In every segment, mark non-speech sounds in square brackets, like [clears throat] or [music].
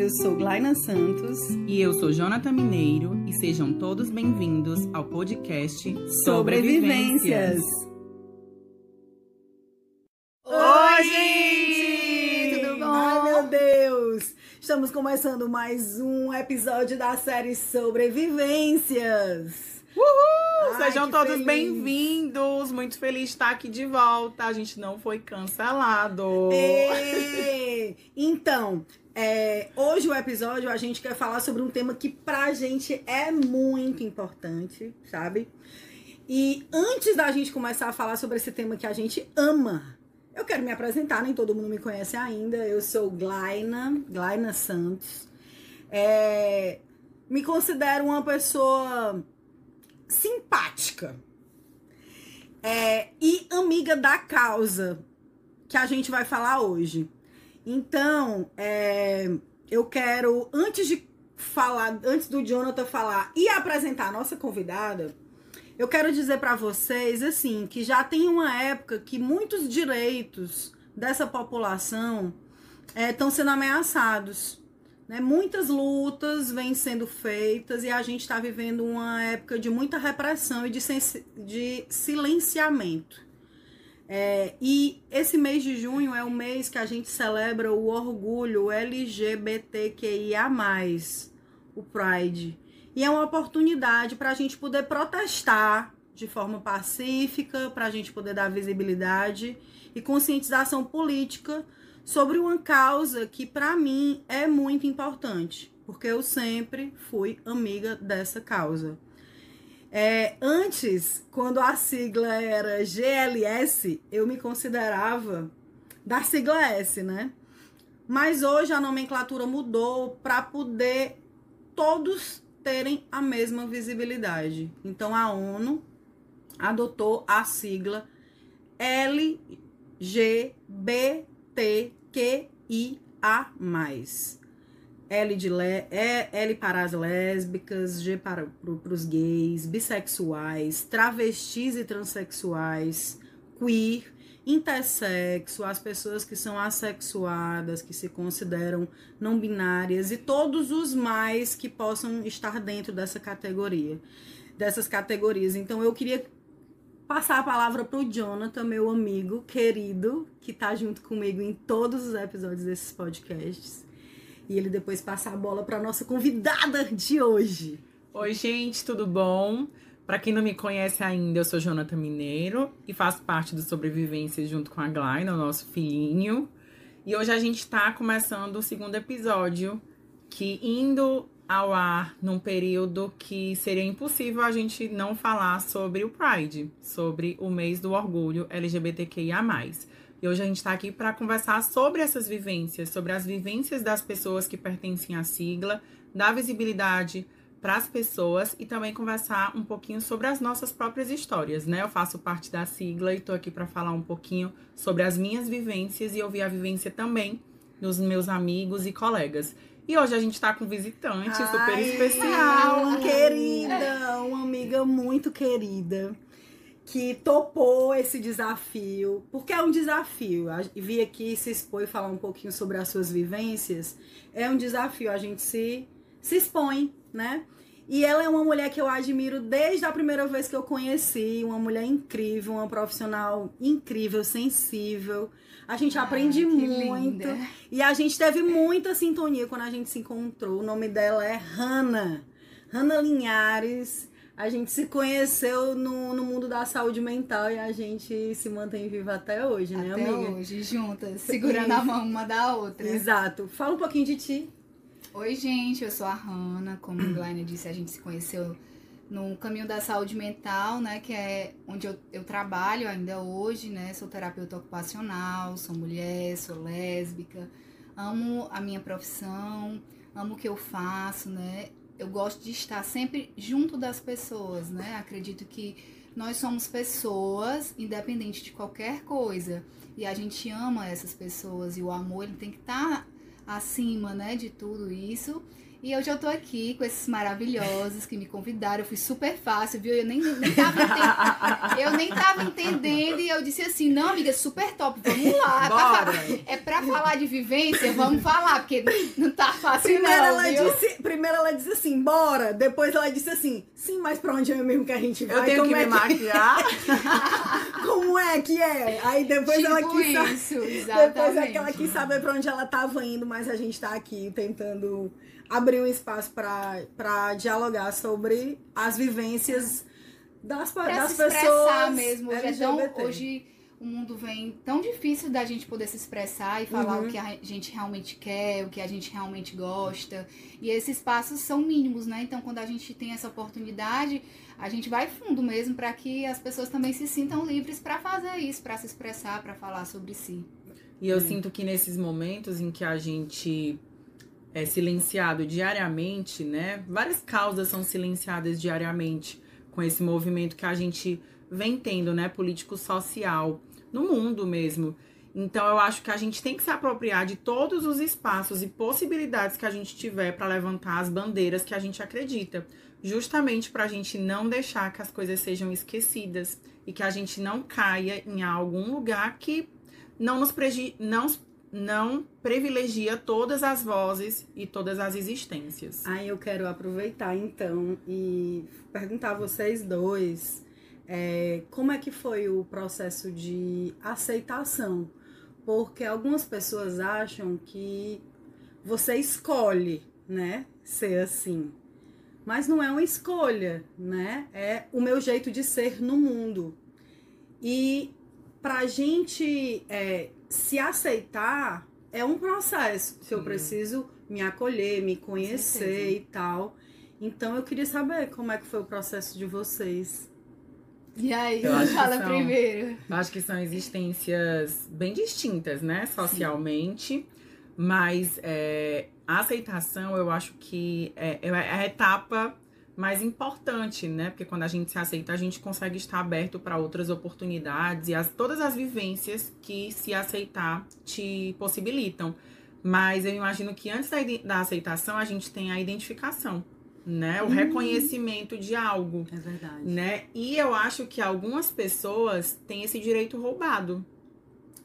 Eu sou Glaina Santos. E eu sou Jonathan Mineiro. E sejam todos bem-vindos ao podcast Sobrevivências. Oi, gente! Tudo bom? Ai, meu Deus! Estamos começando mais um episódio da série Sobrevivências. Uhul! Ai, Sejam todos bem-vindos. Muito feliz de estar aqui de volta. A gente não foi cancelado. Então, é, hoje o episódio a gente quer falar sobre um tema que pra gente é muito importante, sabe? E antes da gente começar a falar sobre esse tema que a gente ama, eu quero me apresentar, nem todo mundo me conhece ainda. Eu sou Glaina, Glaina Santos. É, me considero uma pessoa simpática é, e amiga da causa que a gente vai falar hoje. Então, é, eu quero, antes de falar, antes do Jonathan falar e apresentar a nossa convidada, eu quero dizer para vocês assim que já tem uma época que muitos direitos dessa população estão sendo ameaçados. Né? Muitas lutas vêm sendo feitas e a gente está vivendo uma época de muita repressão e de, de silenciamento. É, e esse mês de junho é o mês que a gente celebra o orgulho LGBTQIA, o Pride. E é uma oportunidade para a gente poder protestar de forma pacífica, para a gente poder dar visibilidade e conscientização política sobre uma causa que, para mim, é muito importante, porque eu sempre fui amiga dessa causa. É, antes, quando a sigla era GLS, eu me considerava da sigla S, né? Mas hoje a nomenclatura mudou para poder todos terem a mesma visibilidade. Então a ONU adotou a sigla LGBTQIA+. L, de le, L para as lésbicas, G para os gays, bissexuais, travestis e transexuais, queer, intersexo, as pessoas que são assexuadas, que se consideram não binárias e todos os mais que possam estar dentro dessa categoria, dessas categorias. Então eu queria passar a palavra pro Jonathan, meu amigo querido, que tá junto comigo em todos os episódios desses podcasts. E ele depois passar a bola para nossa convidada de hoje. Oi, gente, tudo bom? Para quem não me conhece ainda, eu sou Jonathan Mineiro e faço parte do Sobrevivência junto com a Glaina, o nosso filhinho. E hoje a gente tá começando o segundo episódio, que indo ao ar num período que seria impossível a gente não falar sobre o Pride, sobre o mês do orgulho LGBTQIA+. E hoje a gente está aqui para conversar sobre essas vivências, sobre as vivências das pessoas que pertencem à sigla, dar visibilidade para as pessoas e também conversar um pouquinho sobre as nossas próprias histórias, né? Eu faço parte da sigla e estou aqui para falar um pouquinho sobre as minhas vivências e ouvir a vivência também dos meus amigos e colegas. E hoje a gente está com visitante super Ai, especial. Uma querida, uma amiga muito querida que topou esse desafio, porque é um desafio. Vir aqui se expor e falar um pouquinho sobre as suas vivências é um desafio. A gente se, se expõe, né? E ela é uma mulher que eu admiro desde a primeira vez que eu conheci, uma mulher incrível, uma profissional incrível, sensível. A gente aprende muito. linda. E a gente teve muita sintonia quando a gente se encontrou. O nome dela é Hanna. Hanna Linhares. A gente se conheceu no, no mundo da saúde mental e a gente se mantém viva até hoje, né, Até amiga? hoje, juntas, segurando a mão uma da outra. Exato. Fala um pouquinho de ti. Oi, gente, eu sou a Hanna. Como a Glaine disse, a gente se conheceu no caminho da saúde mental, né? Que é onde eu, eu trabalho ainda hoje, né? Sou terapeuta ocupacional, sou mulher, sou lésbica, amo a minha profissão, amo o que eu faço, né? Eu gosto de estar sempre junto das pessoas, né? Acredito que nós somos pessoas, independente de qualquer coisa. E a gente ama essas pessoas e o amor ele tem que estar acima, né, de tudo isso. E hoje eu tô aqui com esses maravilhosos que me convidaram. Eu fui super fácil, viu? Eu nem, nem tava entendendo. [laughs] Eu nem tava entendendo. E eu disse assim: não, amiga, super top, vamos lá. Bora. É pra falar de vivência, vamos falar, porque não tá fácil, Primeiro, não. ela viu? disse, primeiro ela disse assim, bora. Depois ela disse assim, sim, mas pra onde é mesmo que a gente vai? Eu tenho como que é me maquiar. [laughs] Como é que é? Aí depois ela Tipo quis saber. isso, [laughs] Depois exatamente. é que ela quis saber pra onde ela tava indo, mas a gente tá aqui tentando abrir um espaço pra, pra dialogar sobre as vivências das, pra das se pessoas. expressar mesmo. Hoje, é LGBT. hoje o mundo vem tão difícil da gente poder se expressar e falar Uhum. o que a gente realmente quer, o que a gente realmente gosta. E esses passos são mínimos, né? Então, quando a gente tem essa oportunidade, a gente vai fundo mesmo para que as pessoas também se sintam livres para fazer isso, para se expressar, para falar sobre si. E eu sinto que nesses momentos em que a gente é silenciado diariamente, né? Várias causas são silenciadas diariamente com esse movimento que a gente vem tendo, né? Político social no mundo mesmo. Então eu acho que a gente tem que se apropriar de todos os espaços e possibilidades que a gente tiver para levantar as bandeiras que a gente acredita, justamente para a gente não deixar que as coisas sejam esquecidas e que a gente não caia em algum lugar que não nos pregi não, não privilegia todas as vozes e todas as existências. Aí eu quero aproveitar então e perguntar a vocês dois é, como é que foi o processo de aceitação. Porque algumas pessoas acham que você escolhe, né, ser assim. Mas não é uma escolha, né? É o meu jeito de ser no mundo. E pra gente é, se aceitar é um processo. Se eu Sim. preciso me acolher, me conhecer e tal. Então eu queria saber como é que foi o processo de vocês. E aí, Eu fala são- primeiro. Acho que são existências bem distintas, né, socialmente, mas é, a aceitação eu acho que é, é a etapa mais importante, né? Porque quando a gente se aceita, a gente consegue estar aberto para outras oportunidades e as, todas as vivências que se aceitar te possibilitam. Mas eu imagino que antes da, da aceitação, a gente tem a identificação, né? O Hum. reconhecimento de algo É verdade. né? E eu acho que algumas pessoas têm esse direito roubado.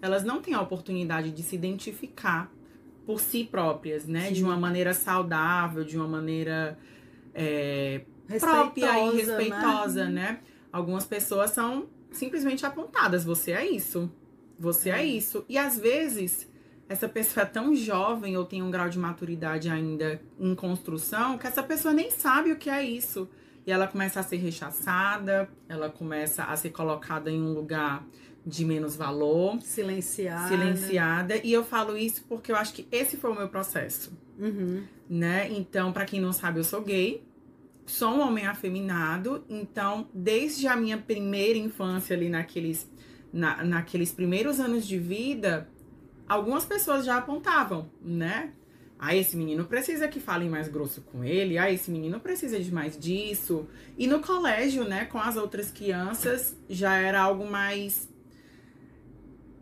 Elas não têm a oportunidade de se identificar por si próprias, né? De Sim. uma maneira saudável, de uma maneira é, própria e Respeitosa, respeitosa, né? Algumas pessoas são simplesmente apontadas. Você é isso. Você é É. isso. E às vezes essa pessoa é tão jovem ou tem um grau de maturidade ainda em construção que essa pessoa nem sabe o que é isso. E ela começa a ser rechaçada, ela começa a ser colocada em um lugar de menos valor, Silenciada. silenciada. E eu falo isso porque eu acho que esse foi o meu processo Uhum. né? Então, pra quem não sabe, eu sou gay, sou um homem afeminado, então, desde a minha primeira infância ali naqueles, na, naqueles primeiros anos de vida, algumas pessoas já apontavam, né? Ah, esse menino precisa que falem mais grosso com ele. Ah, esse menino precisa de mais disso. E no colégio, né, com as outras crianças, já era algo mais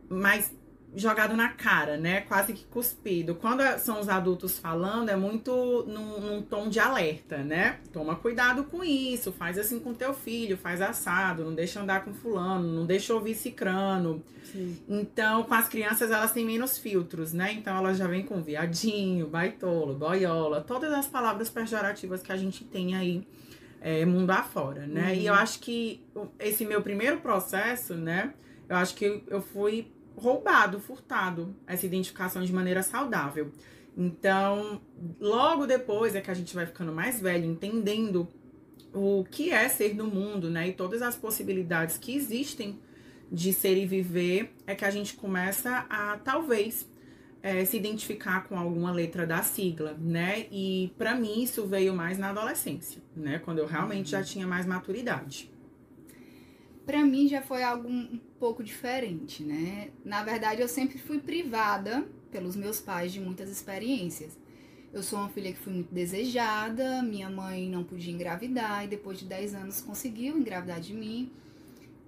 mais jogado na cara, né? Quase que cuspido. Quando é- são os adultos falando, é muito num, num tom de alerta, né? Toma cuidado com isso, faz assim com teu filho, faz assado, não deixa andar com fulano, não deixa ouvir cicrano. Sim. Então, com as crianças, elas têm menos filtros, né? Então, elas já vêm com viadinho, baitolo, boiola, todas as palavras pejorativas que a gente tem aí é, mundo afora, né? Uhum. E eu acho que esse meu primeiro processo, né? Eu acho que eu fui roubado, furtado essa identificação de maneira saudável. Então, logo depois é que a gente vai ficando mais velho, entendendo o que é ser no mundo, né? E todas as possibilidades que existem de ser e viver, é que a gente começa a talvez é, se identificar com alguma letra da sigla, né? E pra mim isso veio mais na adolescência, né? Quando eu realmente já tinha mais maturidade. Pra mim já foi algo um pouco diferente, né? Na verdade, eu sempre fui privada pelos meus pais de muitas experiências. Eu sou uma filha que fui muito desejada, minha mãe não podia engravidar e depois de 10 anos conseguiu engravidar de mim.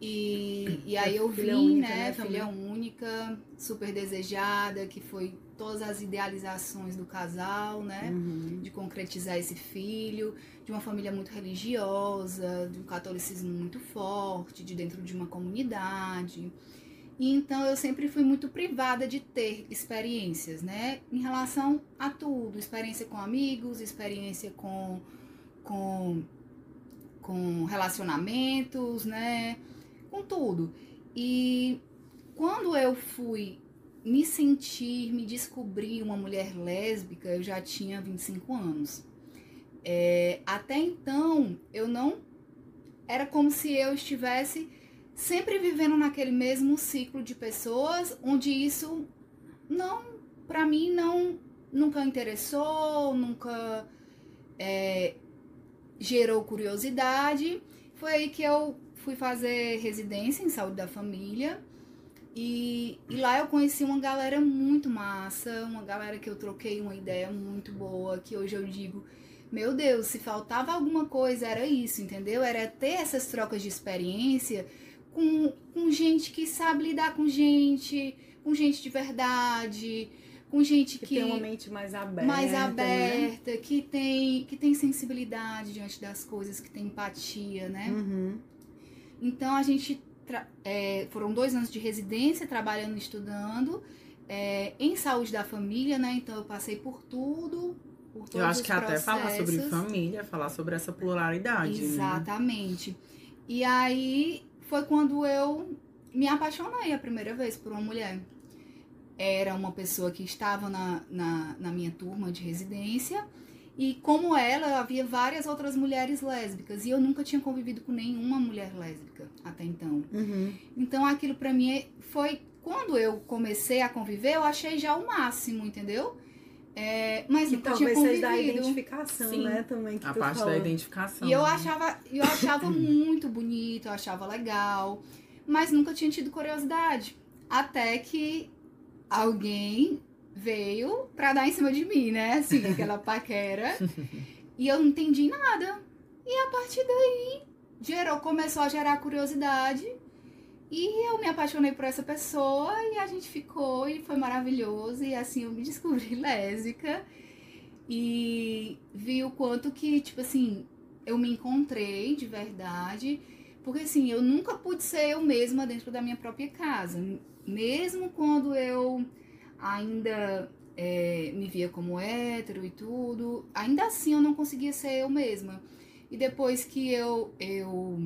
E, e aí eu Filha vim, única, né, né, filha única, super desejada, que foi todas as idealizações do casal, né? Uhum. de concretizar esse filho, de uma família muito religiosa, de um catolicismo muito forte, de dentro de uma comunidade. E então eu sempre fui muito privada de ter experiências, né? Em relação a tudo, experiência com amigos, experiência com com com relacionamentos, né? Com tudo. E quando eu fui me sentir, me descobrir uma mulher lésbica, eu já tinha 25 anos. É, até então, eu não. Era como se eu estivesse sempre vivendo naquele mesmo ciclo de pessoas, onde isso não, para mim, não nunca interessou, nunca é, gerou curiosidade. Foi aí que eu fui fazer residência em saúde da família. E, e, lá eu conheci uma galera muito massa, uma galera que eu troquei uma ideia muito boa, que hoje eu digo, meu Deus, se faltava alguma coisa era isso, entendeu? Era ter essas trocas de experiência com, com gente que sabe lidar com gente, com gente de verdade, com gente Que, que, tem uma mente mais aberta. mais né? aberta, que tem que tem sensibilidade diante das coisas, que tem empatia, né? Uhum. Então a gente é, foram dois anos de residência, trabalhando e estudando é, em saúde da família, né? Então eu passei por tudo, por todos Eu acho que até falar sobre família, falar sobre essa pluralidade. Né? Exatamente. E aí foi quando eu me apaixonei a primeira vez por uma mulher. Era uma pessoa que estava na, na, na minha turma de residência. E como ela, havia várias outras mulheres lésbicas. E eu nunca tinha convivido com nenhuma mulher lésbica até então. Uhum. Então aquilo pra mim foi. Quando eu comecei a conviver, eu achei já o máximo, entendeu? É, mas Que nunca tinha talvez seja da convivido. identificação, Sim. né? Também que A parte falou. da identificação. E eu né? achava, eu achava [clears throat] muito bonito, eu achava legal, mas nunca tinha tido curiosidade. Até que alguém veio pra dar em cima de mim, né? Assim, aquela paquera. [laughs] e eu não entendi nada. E a partir daí gerou, começou a gerar curiosidade. E eu me apaixonei por essa pessoa e a gente ficou e foi maravilhoso. E assim eu me descobri [laughs] lésbica. E vi o quanto que, tipo assim, eu me encontrei de verdade. Porque assim, eu nunca pude ser eu mesma dentro da minha própria casa. Mesmo quando eu ainda é, me via como hétero e tudo, ainda assim eu não conseguia ser eu mesma. E depois que eu, eu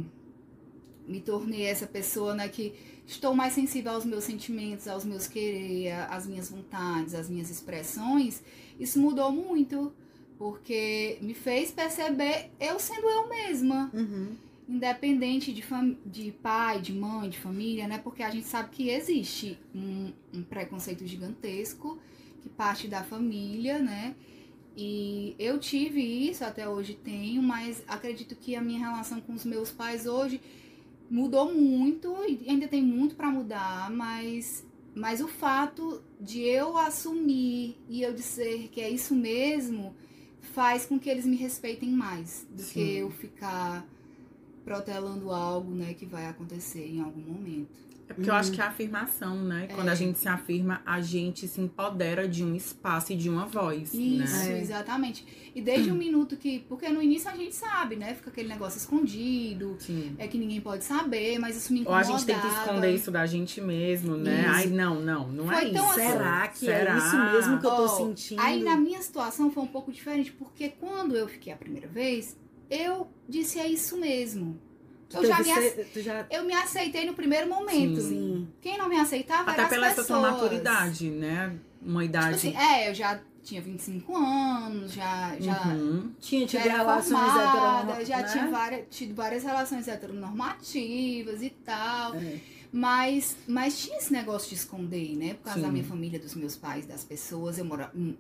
me tornei essa pessoa né, que estou mais sensível aos meus sentimentos, aos meus querer, às minhas vontades, às minhas expressões, isso mudou muito. Porque me fez perceber eu sendo eu mesma Uhum. Independente de, de pai, de mãe, de família, né? Porque a gente sabe que existe um, um preconceito gigantesco que parte da família, né? E eu tive isso, até hoje tenho, mas acredito que a minha relação com os meus pais hoje mudou muito e ainda tem muito para mudar, mas mas o fato de eu assumir e eu dizer que é isso mesmo faz com que eles me respeitem mais do que Sim. eu ficar protelando algo, né, que vai acontecer em algum momento. É porque eu acho que é a afirmação, né? Quando É. a gente se afirma, a gente se empodera de um espaço e de uma voz, Isso, né? É. exatamente. E desde o minuto que. Porque no início a gente sabe, né? Fica aquele negócio escondido, Sim. é que ninguém pode saber, mas isso me Ou a gente tem que esconder isso da gente mesmo, né? Isso. Ai, não, não, não Foi é isso. assim. Será que Será? é isso mesmo que eu tô sentindo? Aí na minha situação foi um pouco diferente, porque quando eu fiquei a primeira vez, eu disse é isso mesmo. Eu já, me, ace- já... eu me aceitei no primeiro momento. Sim. Quem não me aceitava Até era pela pessoas. tua maturidade, né? Uma Tipo idade. assim, é, eu já tinha 25 anos, já, já, Uhum. Tinha já tido era relações heteronormativas, já né? tinha várias, tido várias relações heteronormativas e tal. É. Mas, mas tinha esse negócio de esconder, né? Por causa Sim. da minha família, dos meus pais, das pessoas. Eu moro, hum,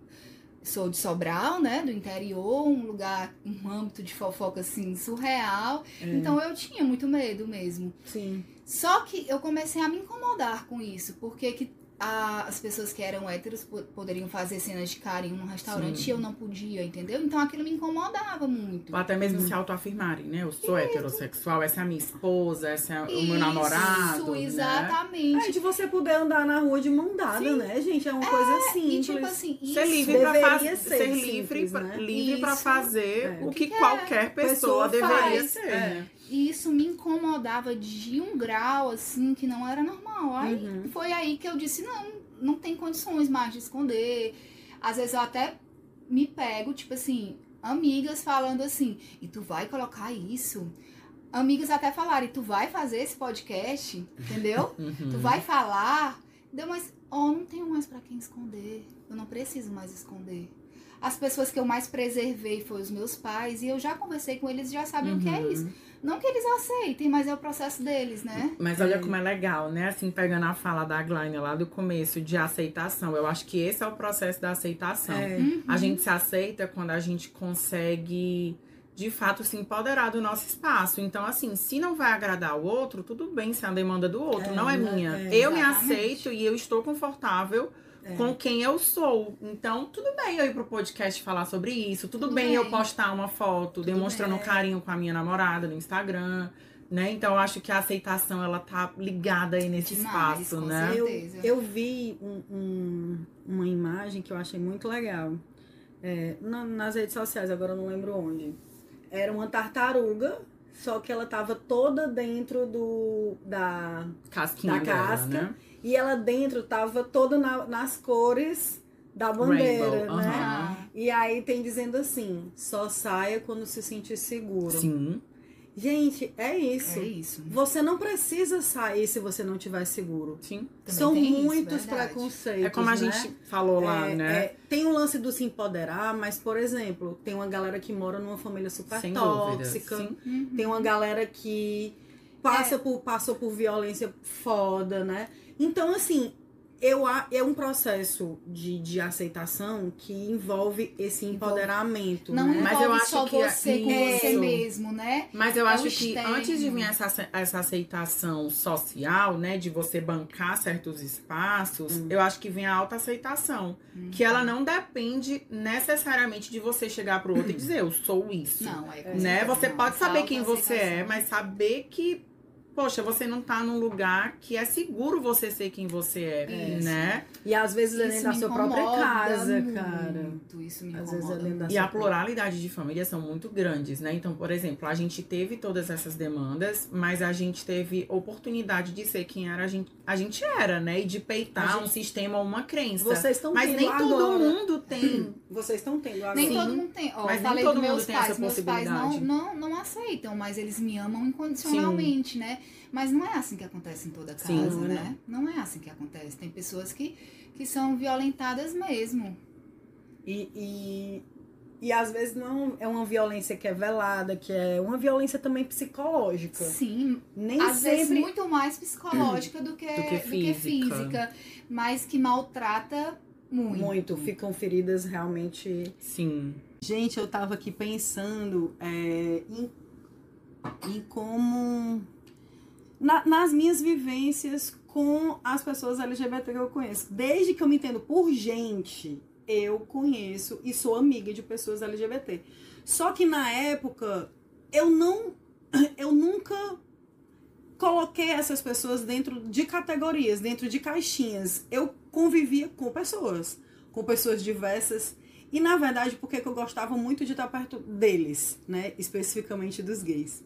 sou de Sobral, né? Do interior, um lugar, um âmbito de fofoca assim surreal. É. Então eu tinha muito medo mesmo. Sim. Só que eu comecei a me incomodar com isso, porque que as pessoas que eram héteros po- poderiam fazer cenas de carinho num restaurante Sim. e eu não podia, entendeu? Então aquilo me incomodava muito. Ou até mesmo se autoafirmarem, né? Eu sou heterossexual, essa é a minha esposa, esse é o meu namorado. Isso, né? exatamente. É de você poder andar na rua de mão dada, né, gente? É uma coisa simples. E tipo assim, isso Ser livre pra fazer. ser Ser, simples, livre, pra- né? livre pra Isso. fazer É. o que, que qualquer pessoa, pessoa deveria faz. ser. É. né? E isso me incomodava de um grau, assim, que não era normal. Aí Uhum. foi aí que eu disse, não, não tem condições mais de esconder. Às vezes eu até me pego, tipo assim, amigas falando assim, e tu vai colocar isso? Amigas até falaram, e tu vai fazer esse podcast, entendeu? [laughs] Uhum. Tu vai falar? Deu, mas, ó, não tenho mais pra quem esconder. Eu não preciso mais esconder. As pessoas que eu mais preservei foi os meus pais, e eu já conversei com eles, já sabem o que é Uhum. isso. Não que eles aceitem, mas é o processo deles, né? Mas olha como é legal, né? Assim, pegando a fala da Gline lá do começo de aceitação. Eu acho que esse é o processo da aceitação. É. Uhum. A gente se aceita quando a gente consegue, de fato, se empoderar do nosso espaço. Então, assim, se não vai agradar o outro, tudo bem se é a demanda do outro, É, não é né? minha. É, eu me aceito e eu estou confortável É. com quem eu sou. Então, tudo bem eu ir pro podcast falar sobre isso. Tudo, Tudo bem, bem. eu postar uma foto demonstrando bem. carinho com a minha namorada no Instagram. Né? Então, eu acho que a aceitação, ela tá ligada aí nesse Demais, espaço, com né? Eu, eu vi um- um- uma imagem que eu achei muito legal é, na- nas redes sociais, agora eu não lembro onde. Era uma tartaruga, só que ela tava toda dentro do da Casquinha Da dela, casca. né? E ela dentro tava toda na- nas cores da bandeira, Rainbow, né? E aí tem dizendo assim: só saia quando se sentir seguro. Sim. Gente, é isso. É isso. Você não precisa sair se você não estiver seguro. Sim. São tem isso, muitos verdade. preconceitos. É como a né? gente falou lá, É, né? é, tem o lance do se empoderar, mas, por exemplo, tem uma galera que mora numa família super Sem dúvida. tóxica. Sim. Uhum. Tem uma galera que passa por, passou por violência foda, né? Então, assim, eu, é um processo de, de aceitação que envolve esse empoderamento. Não né? Mas eu acho só que é você com você mesmo, né? Mas eu É acho que externo. antes de vir essa, essa aceitação social, né, de você bancar certos espaços, Hum. eu acho que vem a autoaceitação. Que ela não depende necessariamente de você chegar pro outro e dizer, eu sou isso. Não, é né? Você não. pode saber quem você é, mas saber que, poxa, você não tá num lugar que é seguro você ser quem você é, É, né? E às vezes é Isso dentro da sua própria casa, muito, cara. Isso me Às vezes é incomoda dentro da muito. E a pluralidade de famílias são muito grandes, né? Então, por exemplo, a gente teve todas essas demandas, mas a gente teve oportunidade de ser quem era a gente, a gente era, né? E de peitar A um gente- sistema ou uma crença. Vocês estão mas tendo nem todo agora. mundo [clears throat] tem. Vocês estão tendo agora. Nem Sim. todo mundo tem. Ó, Mas nem todo mundo meus tem pais. essa Meus pais não, possibilidade. não, não aceitam, mas eles me amam incondicionalmente, né? Mas não é assim que acontece em toda casa, Sim, não é né? Não é assim que acontece. Tem pessoas que, que são violentadas mesmo. E, e, e às vezes não é uma violência que é velada, que é uma violência também psicológica. Sim, Nem às vezes sempre. muito mais psicológica do que, Do que do que física. física, mas que maltrata muito. Muito, ficam feridas realmente. Sim. Gente, eu tava aqui pensando é, em, em como. Na- nas minhas vivências com as pessoas LGBT que eu conheço. Desde que eu me entendo por gente, eu conheço e sou amiga de pessoas LGBT. Só que na época, eu não. [clears throat] Eu nunca coloquei essas pessoas dentro de categorias, dentro de caixinhas. Eu convivia com pessoas, com pessoas diversas. E na verdade, porque que eu gostava muito de estar perto deles, né? Especificamente dos gays.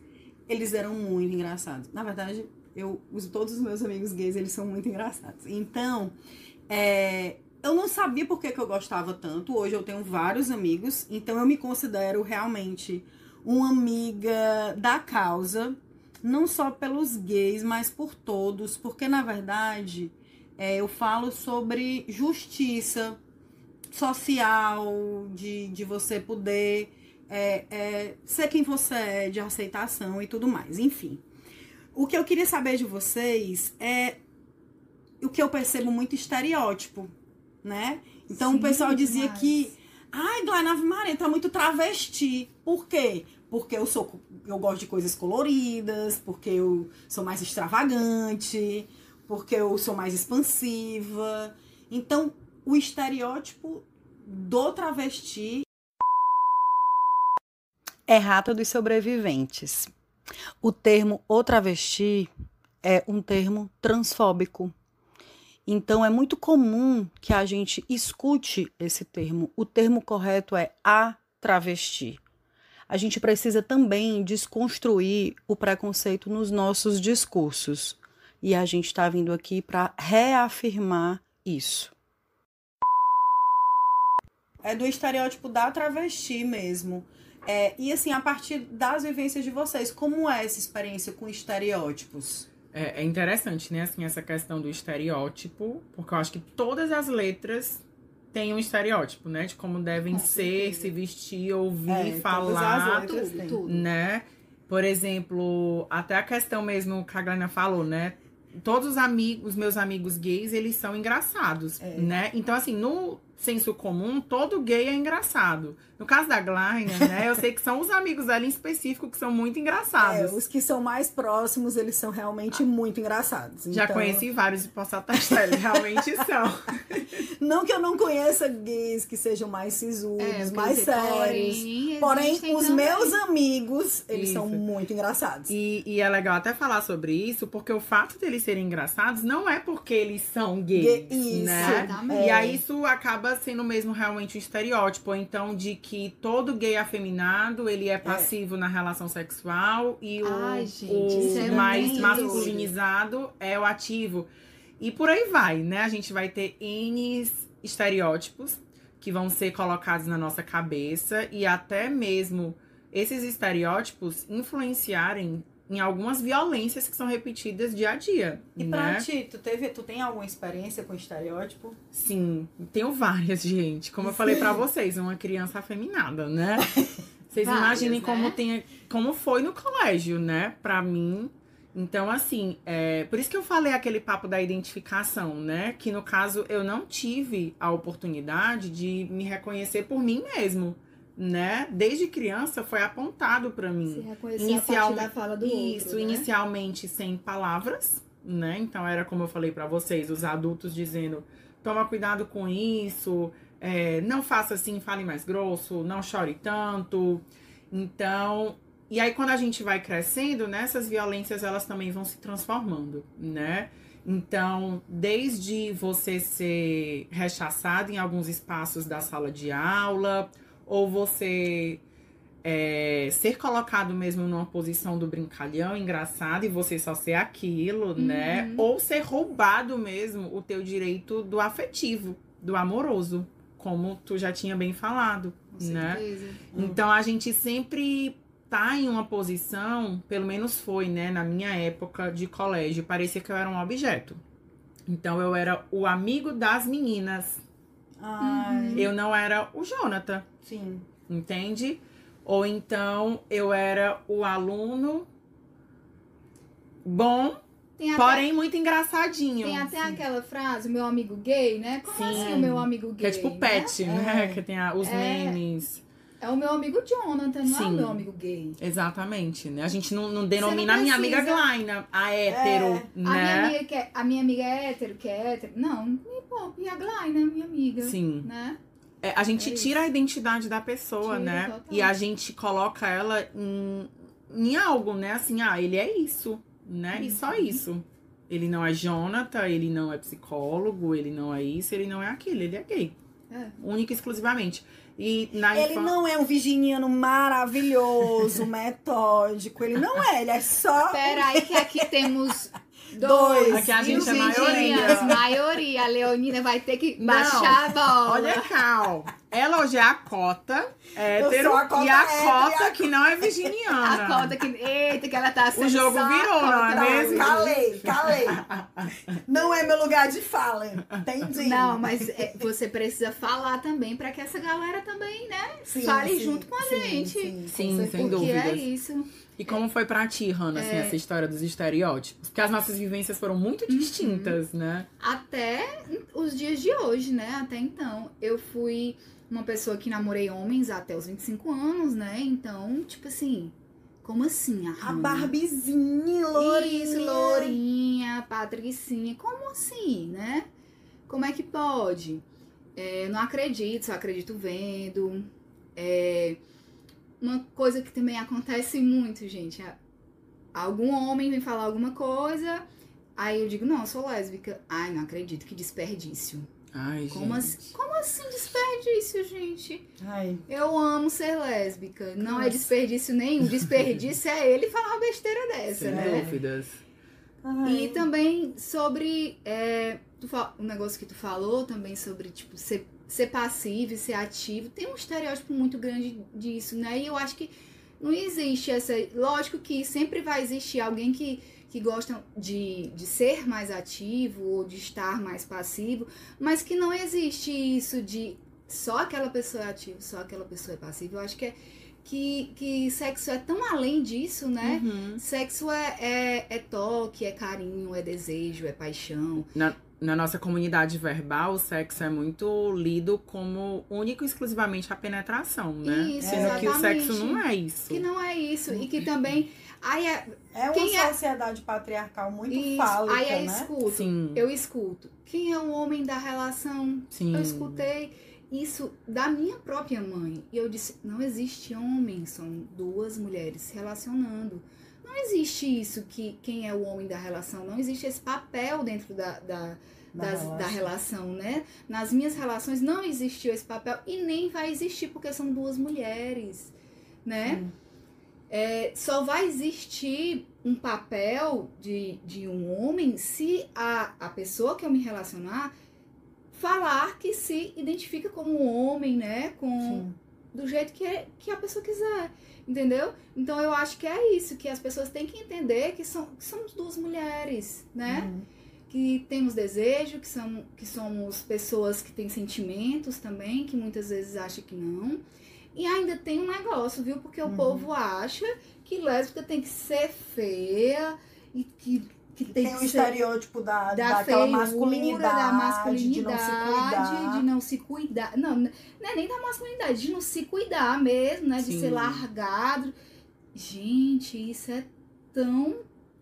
Eles eram muito engraçados. Na verdade, eu, os, todos os meus amigos gays, eles são muito engraçados. Então, é, eu não sabia por que, que eu gostava tanto. Hoje eu tenho vários amigos, então eu me considero realmente uma amiga da causa, não só pelos gays, mas por todos, porque na verdade é, eu falo sobre justiça social, de, de você poder é, é, ser quem você é, de aceitação e tudo mais, enfim. O que eu queria saber de vocês é o que eu percebo muito estereótipo, né? Então Sim, o pessoal dizia demais. que Ai, Glenn Ave Maria, tá muito travesti. Por quê? Porque eu sou eu gosto de coisas coloridas, porque eu sou mais extravagante, porque eu sou mais expansiva. Então, o estereótipo do travesti é rata dos sobreviventes. O termo o travesti é um termo transfóbico. Então é muito comum que a gente escute esse termo. O termo correto é a travesti. A gente precisa também desconstruir o preconceito nos nossos discursos. E a gente está vindo aqui para reafirmar isso. É do estereótipo da travesti mesmo. É, e assim, a partir das vivências de vocês, como é essa experiência com estereótipos? É, é, interessante, né, assim, essa questão do estereótipo, porque eu acho que todas as letras têm um estereótipo, né, de como devem ser, se vestir, ouvir, é, falar, tudo, tudo. né? Por exemplo, até a questão mesmo que a Glana falou, né? Todos os amigos, os meus amigos gays, eles são engraçados, é. né? Então, assim, no senso comum, todo gay é engraçado. No caso da Glória, né, eu sei que são os amigos dela em específico que são muito engraçados. É, os que são mais próximos, eles são realmente muito engraçados. Já então... conheci vários e posso atestar, eles realmente [laughs] são. Não que eu não conheça gays que sejam mais sisudos, é, mais sérios. Porém, porém os também. meus amigos, eles isso. são muito engraçados. E, e, é legal até falar sobre isso, porque o fato deles serem engraçados não é porque eles são gays, isso, né? Exatamente. E aí isso acaba sendo mesmo realmente um estereótipo, então de que todo gay afeminado, ele é, é. passivo é. na relação sexual e o, Ai, gente, o é mais masculinizado é o ativo. E por aí vai, né? A gente vai ter N estereótipos que vão ser colocados na nossa cabeça e até mesmo esses estereótipos influenciarem em algumas violências que são repetidas dia a dia. E né? pra ti, tu, teve, tu tem alguma experiência com estereótipo? Sim, tenho várias, [laughs] gente. Como eu falei para [laughs] vocês, uma criança afeminada, né? [laughs] Vocês Várias, imaginem né? como, tem, como foi no colégio, né? Pra mim. Então, assim, é, por isso que eu falei aquele papo da identificação, né? Que no caso eu não tive a oportunidade de me reconhecer por mim mesmo né? Desde criança foi apontado para mim. Se reconhecer Inicial... da fala do Isso, outro, né? inicialmente sem palavras, né? Então era como eu falei para vocês, os adultos dizendo: toma cuidado com isso, é, não faça assim, fale mais grosso, não chore tanto. Então, e aí quando a gente vai crescendo, né, essas violências elas também vão se transformando, né? Então, desde você ser rechaçado em alguns espaços da sala de aula, ou você é, ser colocado mesmo numa posição do brincalhão engraçado e você só ser aquilo, né? uhum. né? Ou ser roubado mesmo o teu direito do afetivo, do amoroso, como tu já tinha bem falado, Com né? Certeza. Então a gente sempre tá em uma posição, pelo menos foi, né, na minha época de colégio, parecia que eu era um objeto. Então eu era o amigo das meninas. Ai. Eu não era o Jonathan. Sim. Entende? Ou então eu era o aluno bom, até, porém muito engraçadinho. Tem até Sim. aquela frase, o meu amigo gay, né? Como Sim. assim o meu amigo gay? Que é tipo pet, né? né? Que tem a, os é. memes. É o meu amigo Jonathan, não Sim. é o meu amigo gay. Exatamente, né? A gente não, não denomina não a minha amiga Glaina, a hétero, é. né? A minha, amiga que é, a minha amiga é hétero, que é hétero. Não, e a Glaina, minha amiga. Sim. Né? É, a gente é tira a identidade da pessoa, tira, né? Total. E a gente coloca ela em, em algo, né? Assim, ah, ele é isso, né? Uhum. E só uhum. isso. Ele não é Jonathan, ele não é psicólogo, ele não é isso, ele não é aquilo, ele é gay. É. Única e exclusivamente. E na ele não é um virginiano maravilhoso, metódico. Ele não é, ele é só. Peraí, que aqui temos Dois. Aqui a gente é maioria. [laughs] maioria. A Leonina vai ter que baixar a bola. Olha, Cal. Ela hoje é a cota hétero a cota e a cota que não é virginiana. [laughs] A cota que. Eita, que ela tá O jogo virou, não é mesmo? Calei, calei. [laughs] não é meu lugar de fala. Entendi. Não, mas é, você precisa falar também pra que essa galera também, né? Sim, fale sim, junto com a sim, gente. Sim, sim, sem dúvida. Porque é isso. E como foi pra ti, Hannah, assim, é... essa história dos estereótipos? Porque as nossas vivências foram muito uhum. distintas, uhum. né? Até os dias de hoje, né? Até então. Eu fui uma pessoa que namorei homens até os 25 anos, né? Então, tipo assim, Como assim, A Arrana? Barbizinha, lourinha. Isso, Lourinha, Patricinha. Como assim, né? Como é que pode? É, não acredito, só acredito vendo. É, uma coisa que também acontece muito, gente. é Algum homem vem falar alguma coisa, aí eu digo, não, eu sou lésbica. Ai, não acredito, que desperdício. Ai, Como gente. assim, como assim desperdício, gente? Ai, Eu amo ser lésbica. Não é Nossa. desperdício nenhum. Desperdício é ele falar uma besteira dessa, Sem né? dúvidas. ai. E também sobre é, tu o negócio que tu falou também sobre tipo ser, ser passivo e ser ativo. Tem um estereótipo muito grande disso, né? E eu acho que não existe essa. Lógico que sempre vai existir alguém que, que gosta de, de ser mais ativo ou de estar mais passivo, mas que não existe isso de só aquela pessoa é ativa, só aquela pessoa é passiva. Eu acho que é. Que, que sexo é tão além disso, né? Uhum. Sexo é, é, é toque, é carinho, é desejo, é paixão. Na nossa comunidade verbal, o sexo é muito lido como único e exclusivamente a penetração, né? Isso, Sendo que o exatamente. sexo não é isso. Que não é isso. E que também. Aí é, É uma Quem é- sociedade patriarcal muito isso, fálica, aí eu né? escuto. Sim, Eu escuto. Quem é o homem da relação? sim. Eu escutei isso da minha própria mãe. E eu disse: não existe homem, são duas mulheres se relacionando. Não existe isso que quem é o homem da relação. Não existe esse papel dentro da, da, Da das- relação. da relação, né? Nas minhas relações não existiu esse papel e nem vai existir porque são duas mulheres, né? É, só vai existir um papel de, de um homem se a, a pessoa que eu me relacionar falar que se identifica como homem, né? Com, Sim. Do jeito que, que a pessoa quiser, entendeu? Então eu acho que é isso, que as pessoas têm que entender que, são, que somos duas mulheres, né? Uhum. Que temos desejo, que, são, que somos pessoas que têm sentimentos também, que muitas vezes acham que não. E ainda tem um negócio, viu? Porque o Uhum. povo acha que lésbica tem que ser feia e que, que tem, Tem o que ser estereótipo da, da daquela feiura, masculinidade, da masculinidade, de não se cuidar. de não se cuidar. Não, não é nem da masculinidade, de não se cuidar mesmo, né? De Sim. ser largado. Gente, isso é tão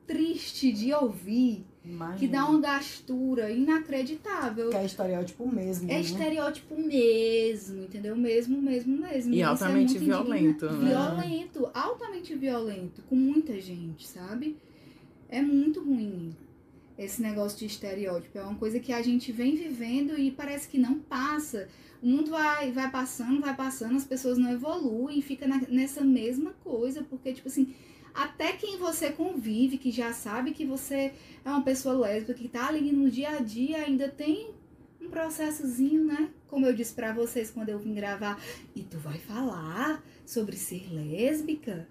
triste de ouvir Imagina. que dá uma gastura inacreditável. Que é estereótipo mesmo. É né? estereótipo mesmo, entendeu? Mesmo, mesmo, mesmo. E isso é altamente muito violento, indigna- né? Violento, altamente violento, com muita gente, sabe? É muito ruim esse negócio de estereótipo. É uma coisa que a gente vem vivendo e parece que não passa. O mundo vai, vai passando, vai passando, as pessoas não evoluem, fica na- nessa mesma coisa, porque, tipo assim, até quem você convive, que já sabe que você é uma pessoa lésbica, que tá ali no dia a dia, ainda tem um processozinho, né? Como eu disse pra vocês quando eu vim gravar. E tu vai falar sobre ser lésbica?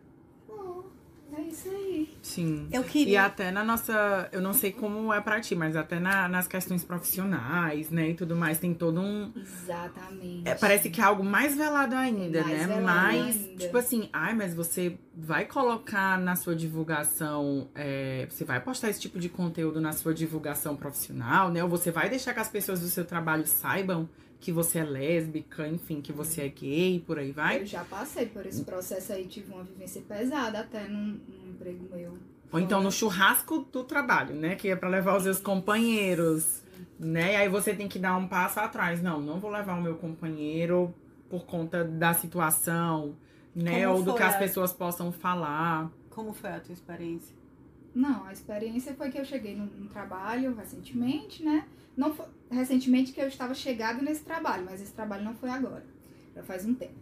É isso aí. Sim. Eu E queria. até na nossa, eu não sei como é pra ti, mas até na- nas questões profissionais, né, e tudo mais, tem todo um, Exatamente. É, parece que é algo mais velado ainda, mais né? velado Mas, ainda. tipo assim, ai, mas você vai colocar na sua divulgação, é, você vai postar esse tipo de conteúdo na sua divulgação profissional, né? Ou você vai deixar que as pessoas do seu trabalho saibam que você é lésbica, enfim, que você é gay, por aí vai? Eu já passei por esse processo aí, tive uma vivência pesada até num, num emprego meu. Ou então no churrasco do trabalho, né? Que é pra levar os seus companheiros, né? E aí você tem que dar um passo atrás. Não, não vou levar o meu companheiro por conta da situação, né? Como Ou do que as a- pessoas possam falar. Como foi a tua experiência? Não, a experiência foi que eu cheguei num, num trabalho recentemente, né? Não foi recentemente que eu estava chegado nesse trabalho, mas esse trabalho não foi agora. Já faz um tempo.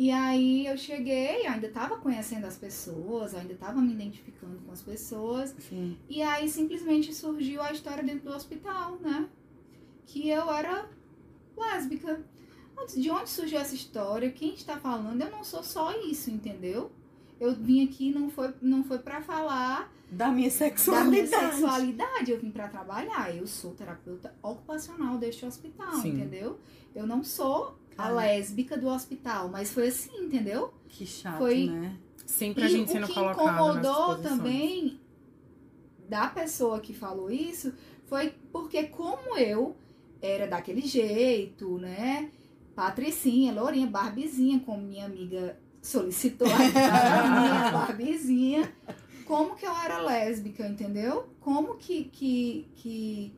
E aí eu cheguei, ainda estava conhecendo as pessoas, ainda estava me identificando com as pessoas. Sim. E aí simplesmente surgiu a história dentro do hospital, né? Que eu era lésbica. Antes, De onde surgiu essa história? Quem está falando? Eu não sou só isso, entendeu? Eu vim aqui não foi não foi para falar Da minha da sexualidade. minha sexualidade. Eu vim para trabalhar. Eu sou terapeuta ocupacional deste hospital, Sim. entendeu? Eu não sou a Cara. lésbica do hospital, mas foi assim, entendeu? Que chato, Foi- né? Sempre a E gente o sendo que colocado nessas incomodou também da pessoa que falou isso foi porque como eu era daquele jeito, né? Patricinha, Lourinha, Barbizinha, como minha amiga solicitou a [laughs] minha Barbiezinha como que eu era lésbica, entendeu? Como que, que, que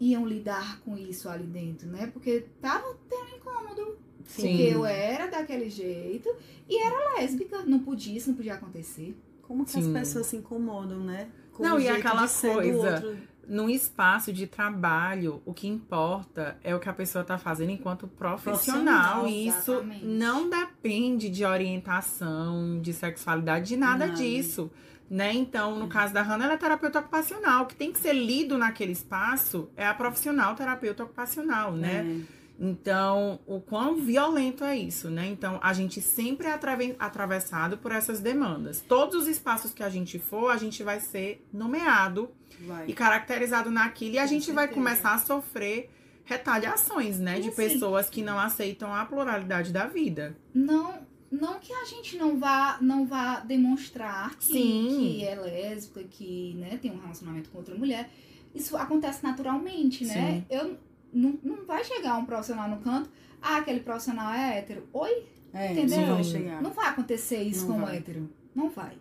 iam lidar com isso ali dentro, né? Porque tava tendo incômodo. Sim. Porque eu era daquele jeito e era lésbica. Não podia, isso não podia acontecer. Como que Sim. as pessoas se incomodam, né? Com Não, o e jeito aquela de ser do coisa, outro. Num espaço de trabalho, o que importa é o que a pessoa está fazendo enquanto profissional. Profissional, e isso exatamente. não depende de orientação, de sexualidade, de nada, Nada. disso. Né? Então, no caso da Hannah, ela é terapeuta ocupacional. O que tem que ser lido naquele espaço é a profissional terapeuta ocupacional, né? É. Então, o quão violento é isso, né? Então, a gente sempre é atrave- atravessado por essas demandas. Todos os espaços que a gente for, a gente vai ser nomeado Vai. e caracterizado naquilo e a gente vai começar a sofrer retaliações, né? E De assim- pessoas que não aceitam a pluralidade da vida. Não, não que a gente não vá, não vá demonstrar que, Sim. que é lésbica, que né, tem um relacionamento com outra mulher. Isso acontece naturalmente, né? Eu não, não vai chegar um profissional no canto, ah, aquele profissional é hétero. Oi? É, Entendeu? não vai chegar. Não vai acontecer isso Não com o vai. hétero. Não vai.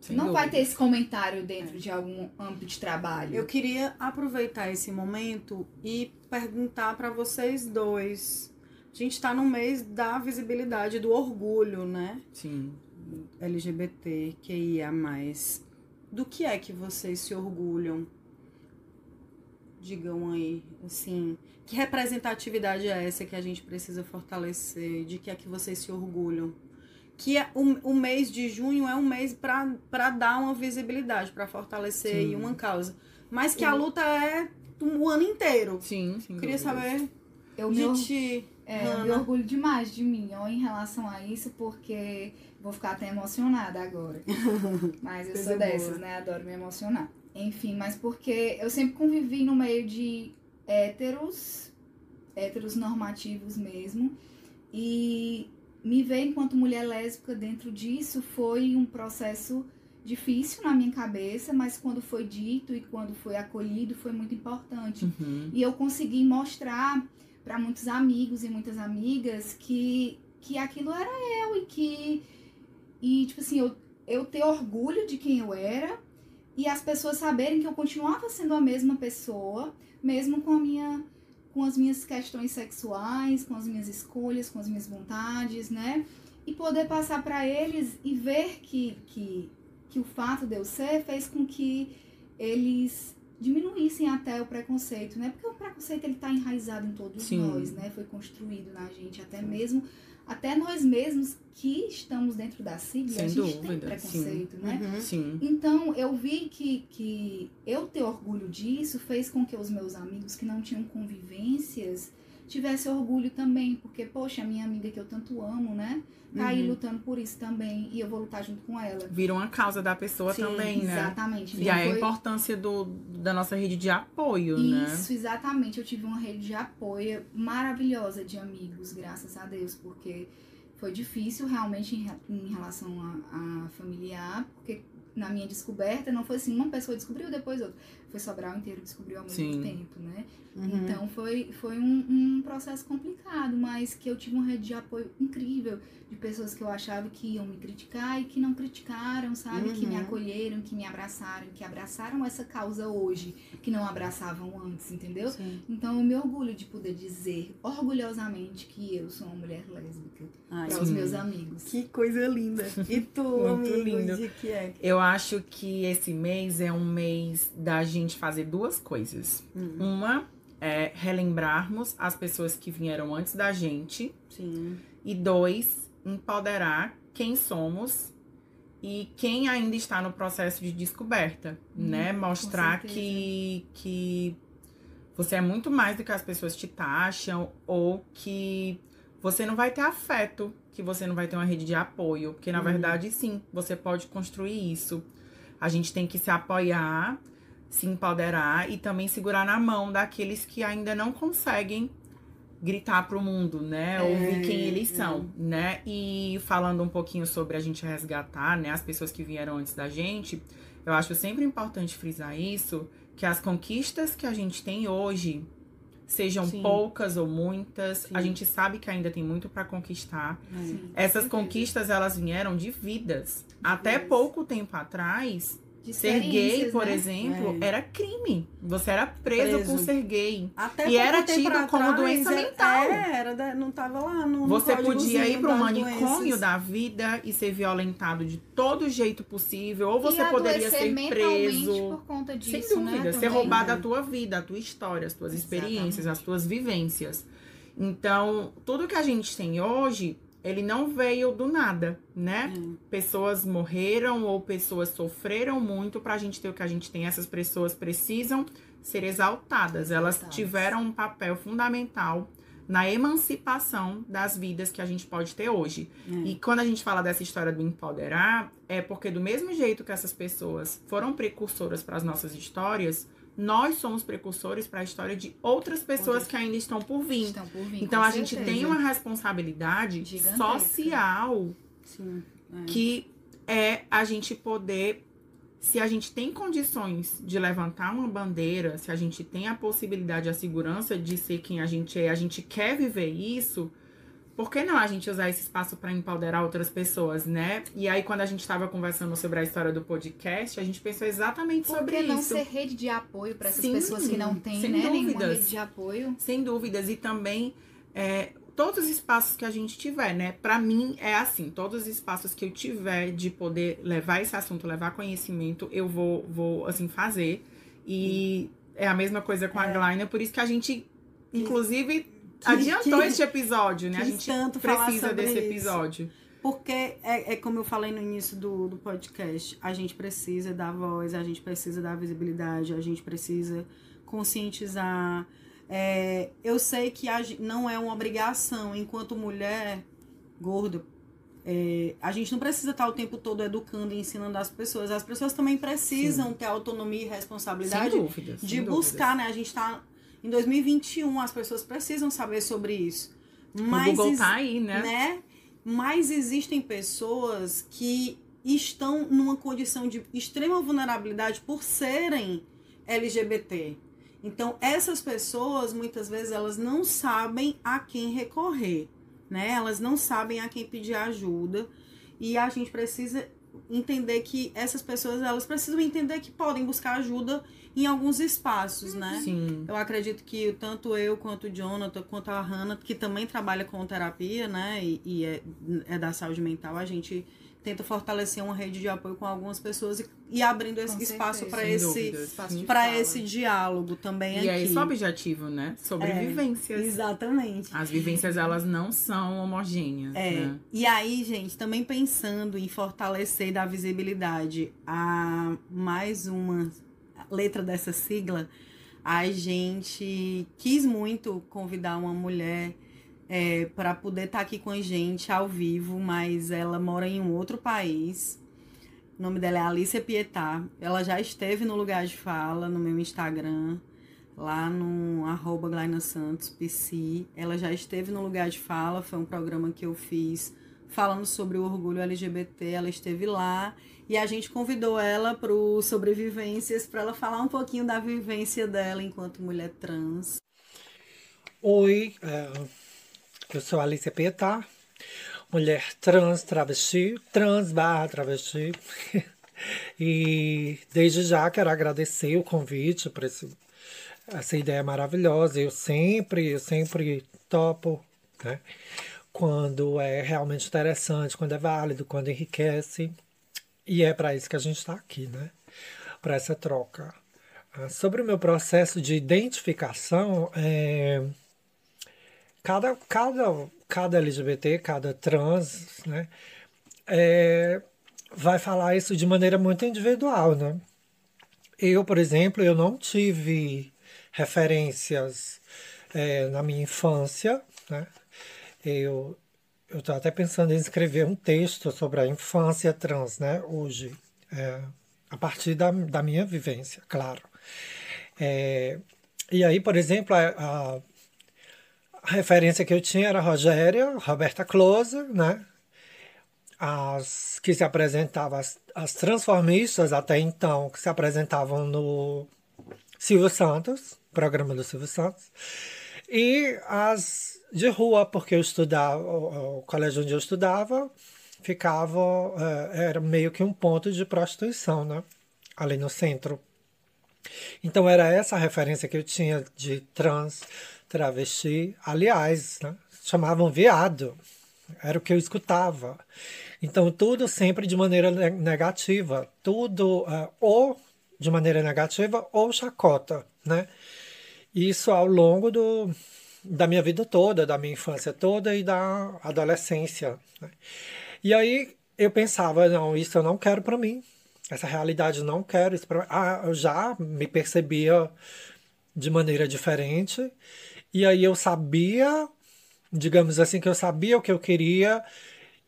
Sem não vai ter esse comentário dentro de algum âmbito de trabalho. Eu queria aproveitar esse momento e perguntar para vocês dois. A gente tá no mês da visibilidade do orgulho, né? Sim. LGBT, QIA+. Do que é que vocês se orgulham? Digam aí, assim, que representatividade é essa que a gente precisa fortalecer? De que é que vocês se orgulham? Que é, o, o mês de junho é um mês para dar uma visibilidade, para fortalecer Sim. aí uma causa. Mas que a luta é o ano inteiro. Sim, sem Queria dúvidas. saber eu me, de ti. é, eu me orgulho demais de mim ó, em relação a isso, porque vou ficar até emocionada agora. [laughs] Mas eu Coisa sou dessas, boa. né? Adoro me emocionar. Enfim, mas porque eu sempre convivi no meio de héteros, héteros normativos mesmo. E me ver enquanto mulher lésbica dentro disso foi um processo difícil na minha cabeça, mas quando foi dito e quando foi acolhido foi muito importante. Uhum. E eu consegui mostrar para muitos amigos e muitas amigas que, que aquilo era eu e que e tipo assim, eu, eu ter orgulho de quem eu era e as pessoas saberem que eu continuava sendo a mesma pessoa, mesmo com a minha com as minhas questões sexuais, com as minhas escolhas, com as minhas vontades, né? E poder passar para eles e ver que, que, que o fato de eu ser fez com que eles diminuíssem até o preconceito, né? Porque o preconceito ele tá enraizado em todos Sim. nós, né? Foi construído na gente, até mesmo até nós mesmos que estamos dentro da sigla, Sem a gente tem dúvida, preconceito, né? Uhum. Sim. Então, eu vi que, que eu ter orgulho disso fez com que os meus amigos que não tinham convivências tivessem orgulho também, porque, poxa, a minha amiga que eu tanto amo, né? Tá aí Uhum. lutando por isso também, e eu vou lutar junto com ela. Vira uma causa da pessoa Sim, também, né? Exatamente. E aí a Foi- importância do, da nossa rede de apoio, né? Isso, exatamente. Eu tive uma rede de apoio maravilhosa de amigos, graças a Deus, porque foi difícil realmente em, em relação a, a familiar, porque na minha descoberta não foi assim, uma pessoa descobriu, depois outra. Foi Sobral inteiro descobriu ao mesmo Sim. tempo, né? Uhum. Então foi, foi um, um processo complicado, mas que eu tive uma rede de apoio incrível de pessoas que eu achava que iam me criticar e que não criticaram, sabe? Que me Uhum. acolheram, que me abraçaram, que abraçaram essa causa hoje, que não abraçavam antes, entendeu? Sim. Então eu me orgulho de poder dizer orgulhosamente que eu sou uma mulher lésbica Ai, para os meus amigos. Que coisa linda. E tu, Muito amigo, lindo. de que é? Eu acho que esse mês é um mês da gente fazer duas coisas. Hum, Uma é relembrarmos as pessoas que vieram antes da gente. Sim. E dois, empoderar quem somos e quem ainda está no processo de descoberta, Hum, né? Mostrar que, que você é muito mais do que as pessoas te taxam ou que você não vai ter afeto, que você não vai ter uma rede de apoio, porque na Uhum. verdade sim, você pode construir isso. A gente tem que se apoiar, se empoderar e também segurar na mão daqueles que ainda não conseguem gritar pro mundo, né? É, Ouvir quem eles é. são, né? E falando um pouquinho sobre a gente resgatar, né, as pessoas que vieram antes da gente, eu acho sempre importante frisar isso, que as conquistas que a gente tem hoje sejam Sim. poucas ou muitas. A Sim. gente sabe que ainda tem muito para conquistar. Sim, Essas com certeza. conquistas elas vieram de vidas. Até pouco tempo atrás, De ser gay, por né? exemplo, É. era crime. Você era preso, Preso. por ser gay. Até E era tido como atrás, doença é- mental. É, era, da- não tava lá no Você podia ir para um das manicômio doenças. da vida e ser violentado de todo jeito possível, ou você e poderia ser mentalmente preso. por conta disso, Sem dúvida, né? ser também. roubada a tua vida, a tua história, as tuas experiências, as tuas vivências. Então, tudo que a gente tem hoje, ele não veio do nada, né? Hum. Pessoas morreram ou pessoas sofreram muito pra gente ter o que a gente tem. Essas pessoas precisam ser exaltadas. Elas Exaltadas. tiveram um papel fundamental na emancipação das vidas que a gente pode ter hoje. É. E quando a gente fala dessa história do empoderar, é porque do mesmo jeito que essas pessoas foram precursoras para as nossas histórias, nós somos precursores para a história de outras pessoas Outras- que ainda estão por vir. Estão por vir, Então a gente certeza. tem uma responsabilidade Gigantesca. social Sim, é. que é a gente poder, se a gente tem condições de levantar uma bandeira, se a gente tem a possibilidade, a segurança de ser quem a gente é, a gente quer viver isso, por que não a gente usar esse espaço para empoderar outras pessoas, né? E aí, quando a gente estava conversando sobre a história do podcast, a gente pensou exatamente Por sobre que não isso. ser rede de apoio para essas Sim, pessoas que não têm, né, nenhuma rede de apoio? Sem dúvidas. E também é, todos os espaços que a gente tiver, né? Pra mim é assim, todos os espaços que eu tiver de poder levar esse assunto, levar conhecimento, eu vou, vou assim, fazer. E é a mesma coisa com a É. Glaina, por isso que a gente, inclusive, que- adiantou que- este episódio, né? A gente tanto precisa desse isso. episódio. Porque é, é como eu falei no início do, do podcast, a gente precisa dar voz, a gente precisa dar visibilidade, a gente precisa conscientizar. É, eu sei que a não é uma obrigação, enquanto mulher gorda, é, a gente não precisa estar o tempo todo educando e ensinando as pessoas. As pessoas também precisam ter autonomia e responsabilidade dúvidas. de sem dúvidas. buscar, né? A gente tá em 2021, as pessoas precisam saber sobre isso. O Mas Google exi- tá aí, né? né? Mas existem pessoas que estão numa condição de extrema vulnerabilidade por serem LGBT. Então, essas pessoas, muitas vezes, elas não sabem a quem recorrer, né? Elas não sabem a quem pedir ajuda. E a gente precisa entender que essas pessoas, elas precisam entender que podem buscar ajuda em alguns espaços, né? Sim. Eu acredito que tanto eu quanto o Jonathan, quanto a Hannah, que também trabalha com terapia, né, e, e é, é da saúde mental, a gente tenta fortalecer uma rede de apoio com algumas pessoas e, e abrindo esse Com espaço para esse para esse diálogo também E aqui. é esse o objetivo, né? Sobrevivências. Exatamente. As vivências, elas não são homogêneas, É, né? e aí, gente, também pensando em fortalecer e dar visibilidade a mais uma letra dessa sigla, a gente quis muito convidar uma mulher é, para poder estar aqui com a gente ao vivo, mas ela mora em um outro país. O nome dela é Alicia Pietá. Ela já esteve no lugar de fala no meu Instagram, lá no arroba PC. Ela já esteve no lugar de fala, foi um programa que eu fiz falando sobre o orgulho LGBT. Ela esteve lá e a gente convidou ela para o Sobrevivências para ela falar um pouquinho da vivência dela enquanto mulher trans. Oi, é, eu sou Alicia Pietá, mulher trans, travesti, trans barra travesti. [laughs] e desde já quero agradecer o convite esse, essa ideia maravilhosa. Eu sempre, eu sempre topo, né? Quando é realmente interessante, quando é válido, quando enriquece. E é para isso que a gente está aqui, né? Para essa troca. Ah, Sobre o meu processo de identificação, é, cada, cada, cada LGBT, cada trans, né, é, vai falar isso de maneira muito individual, né? Eu, por exemplo, eu não tive referências é, na minha infância, né? Eu eu estou até pensando em escrever um texto sobre a infância trans, né? Hoje, é, a partir da, da minha vivência, claro. É, e aí, por exemplo, a, a, a referência que eu tinha era a Rogéria, Roberta Close, né? As que se apresentavam, as, as transformistas até então, que se apresentavam no Silvio Santos, programa do Silvio Santos. E as de rua, porque eu estudava, o, colégio onde eu estudava ficava, é, era meio que um ponto de prostituição, né? Ali no centro. Então era essa a referência que eu tinha de trans, travesti. Aliás, né? chamavam viado. Era o que eu escutava. Então tudo sempre de maneira negativa. Tudo uh, ou de maneira negativa ou chacota, né? Isso ao longo do, da minha vida toda, da minha infância toda e da adolescência. Né? E aí eu pensava, não, isso eu não quero para mim. Essa realidade eu não quero isso para Ah, eu já me percebia de maneira diferente. E aí eu sabia, digamos assim, que eu sabia o que eu queria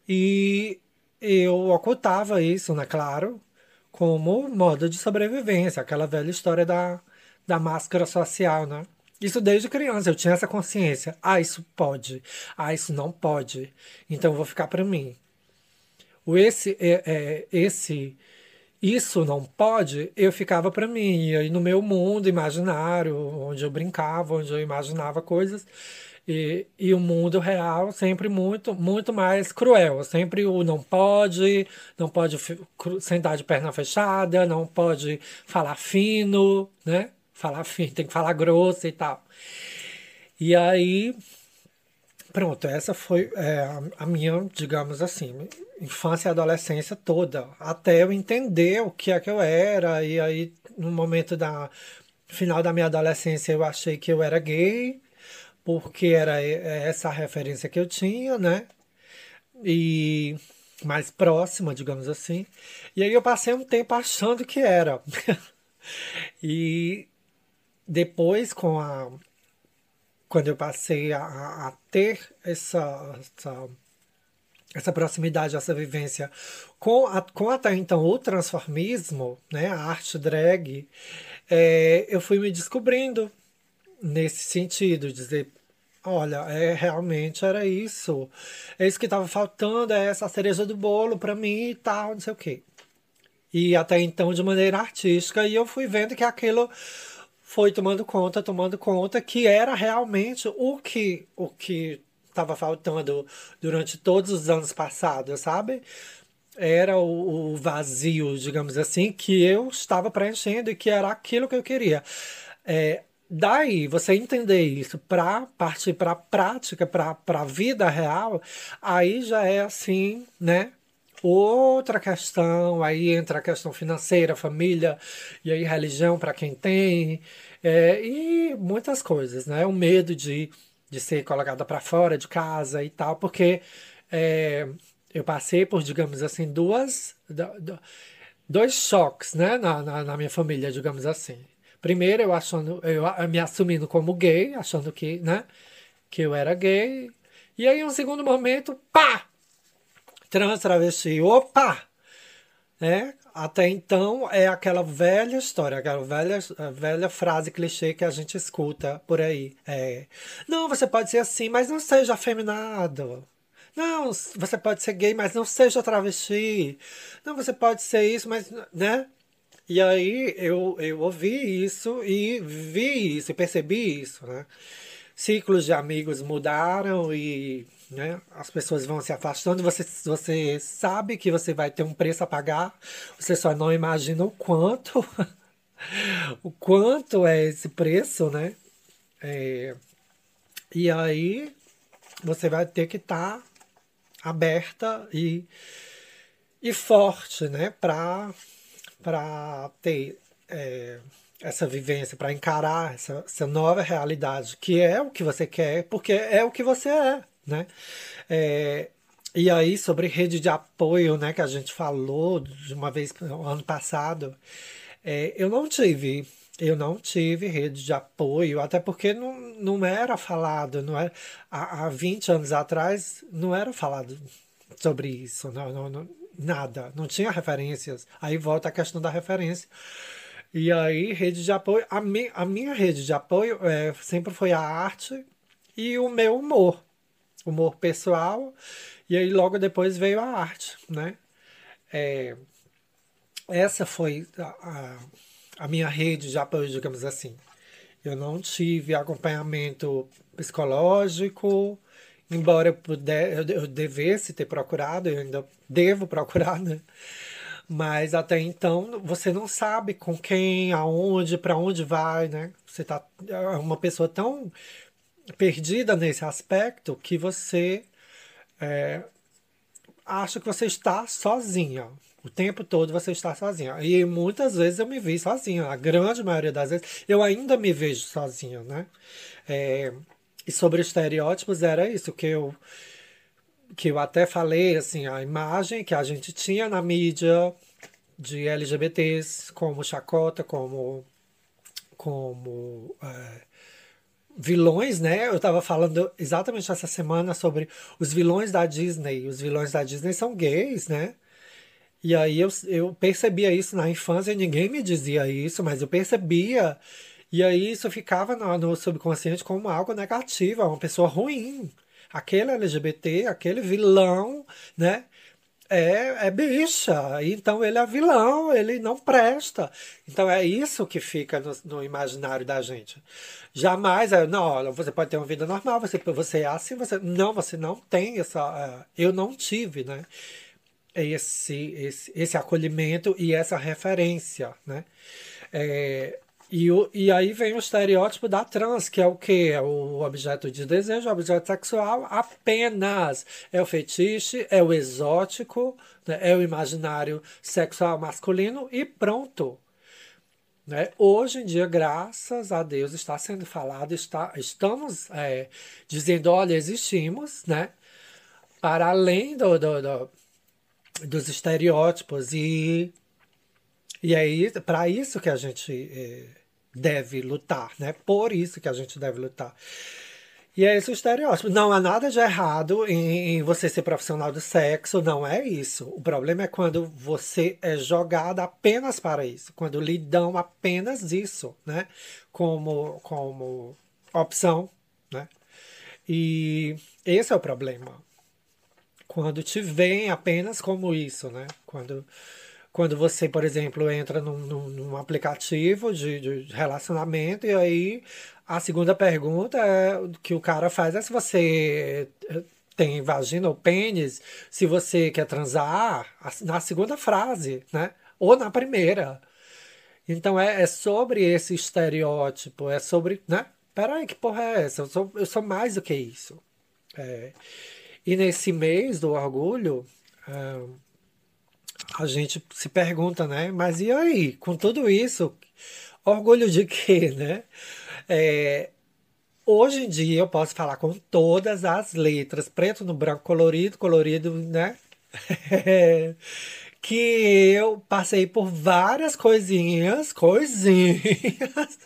e eu ocultava isso, né, claro, como modo de sobrevivência, aquela velha história da da máscara social, né? Isso desde criança, eu tinha essa consciência. Ah, isso pode. Ah, isso não pode. Então eu vou ficar para mim. O esse, é, é, esse, isso não pode, eu ficava para mim. E aí no meu mundo imaginário, onde eu brincava, onde eu imaginava coisas. E, e o mundo real sempre muito, muito mais cruel. Sempre o não pode, não pode sentar de perna fechada, não pode falar fino, né? Falar fino, tem que falar grosso e tal. E aí, pronto, essa foi é, a minha, digamos assim, infância e adolescência toda, até eu entender o que é que eu era, e aí no momento da final da minha adolescência eu achei que eu era gay, porque era é, essa a referência que eu tinha, né? E mais próxima, digamos assim. E aí eu passei um tempo achando que era. [laughs] e depois, com a, quando eu passei a, a ter essa, essa, essa, proximidade, essa vivência com, a, com até então o transformismo, né, a arte drag, é, eu fui me descobrindo nesse sentido, dizer, olha, é realmente era isso, é isso que estava faltando, é essa cereja do bolo para mim e tal, não sei o quê. E até então de maneira artística, e eu fui vendo que aquilo foi tomando conta, tomando conta que era realmente o que o que estava faltando durante todos os anos passados, sabe? Era o, o, vazio, digamos assim, que eu estava preenchendo e que era aquilo que eu queria. É, daí, você entender isso para partir para a prática, para a vida real, aí já é assim, né? Outra questão, aí entra a questão financeira, família, e aí religião para quem tem, é, e muitas coisas, né? O medo de, de ser colocada para fora de casa e tal, porque é, eu passei por, digamos assim, duas, dois choques, né, na, na, na minha família, digamos assim. Primeiro, eu achando, eu me assumindo como gay, achando que, né, que eu era gay. E aí, um segundo momento, pá! Trans, travesti, opa! É, até então é aquela velha história, aquela velha, velha frase clichê que a gente escuta por aí. É, não, você pode ser assim, mas não seja afeminado. Não, você pode ser gay, mas não seja travesti. Não, você pode ser isso, mas, né? E aí eu, eu ouvi isso e vi isso, e percebi isso, né? Ciclos de amigos mudaram e né? As pessoas vão se afastando, você, você sabe que você vai ter um preço a pagar, você só não imagina o quanto, [laughs] o quanto é esse preço, né? É, e aí você vai ter que estar tá aberta e, e forte, né? Para ter é, essa vivência, para encarar essa, essa nova realidade, que é o que você quer, porque é o que você é né? É, e aí, sobre rede de apoio, né, que a gente falou de uma vez no ano passado, é, eu não tive, eu não tive rede de apoio, até porque não, não era falado, não era, há, há 20 anos atrás não era falado sobre isso, não, não, não, nada, não tinha referências. Aí volta a questão da referência. E aí, rede de apoio, a, a minha rede de apoio é, sempre foi a arte e o meu humor humor pessoal, e aí logo depois veio a arte, né? É, essa foi a, a, a minha rede de apoio, digamos assim. Eu não tive acompanhamento psicológico, embora eu, puder, eu devesse ter procurado, eu ainda devo [laughs] procurar, né? Mas até então você não sabe com quem, aonde, para onde vai, né? Você tá é uma pessoa tão perdida nesse aspecto que você é, acha que você está sozinha. O tempo todo você está sozinha. E muitas vezes eu me vi sozinha. A grande maioria das vezes eu ainda me vejo sozinha, né? É, e sobre estereótipos era isso que eu que eu até falei assim, a imagem que a gente tinha na mídia de LGBTs como chacota, como como é, vilões, né? Eu estava falando exatamente essa semana sobre os vilões da Disney. Os vilões da Disney são gays, né? E aí eu, eu percebia isso na infância, ninguém me dizia isso, mas eu percebia. E aí isso ficava no, no subconsciente como algo negativo, uma pessoa ruim. Aquele LGBT, aquele vilão, né? é, é bicha, então ele é vilão, ele não presta. Então é isso que fica no, no imaginário da gente. Jamais é, não, você pode ter uma vida normal, você, você é assim, você. Não, você não tem essa. Uh, eu não tive, né? Esse, esse, esse acolhimento e essa referência, né? É, e, e aí vem o estereótipo da trans, que é o que? É o objeto de desejo, o objeto sexual apenas. É o fetiche, é o exótico, né? é o imaginário sexual masculino e pronto. Né? Hoje em dia, graças a Deus, está sendo falado, está, estamos é, dizendo, olha, existimos, né? Para além do, do, do dos estereótipos e e é para isso que a gente é, deve lutar, né? Por isso que a gente deve lutar. E é esse o estereótipo. Não há nada de errado em, em, você ser profissional do sexo, não é isso. O problema é quando você é jogado apenas para isso, quando lhe dão apenas isso, né? Como, como opção, né? E esse é o problema. Quando te veem apenas como isso, né? Quando quando você, por exemplo, entra num, num, num aplicativo de, de, relacionamento e aí a segunda pergunta é, que o cara faz é se você eh, tem vagina ou pênis, se você quer transar, na segunda frase, né? Ou na primeira. Então é, é sobre esse estereótipo, é sobre, né? Peraí, que porra é essa? Eu sou, eu sou mais do que isso. É. E nesse mês do orgulho, a gente se pergunta, né? Mas e aí, com tudo isso, orgulho de quê, [laughs] né? É, hoje em dia eu posso falar com todas as letras, preto no branco, colorido, colorido, né? [laughs] que eu passei por várias coisinhas, coisinhas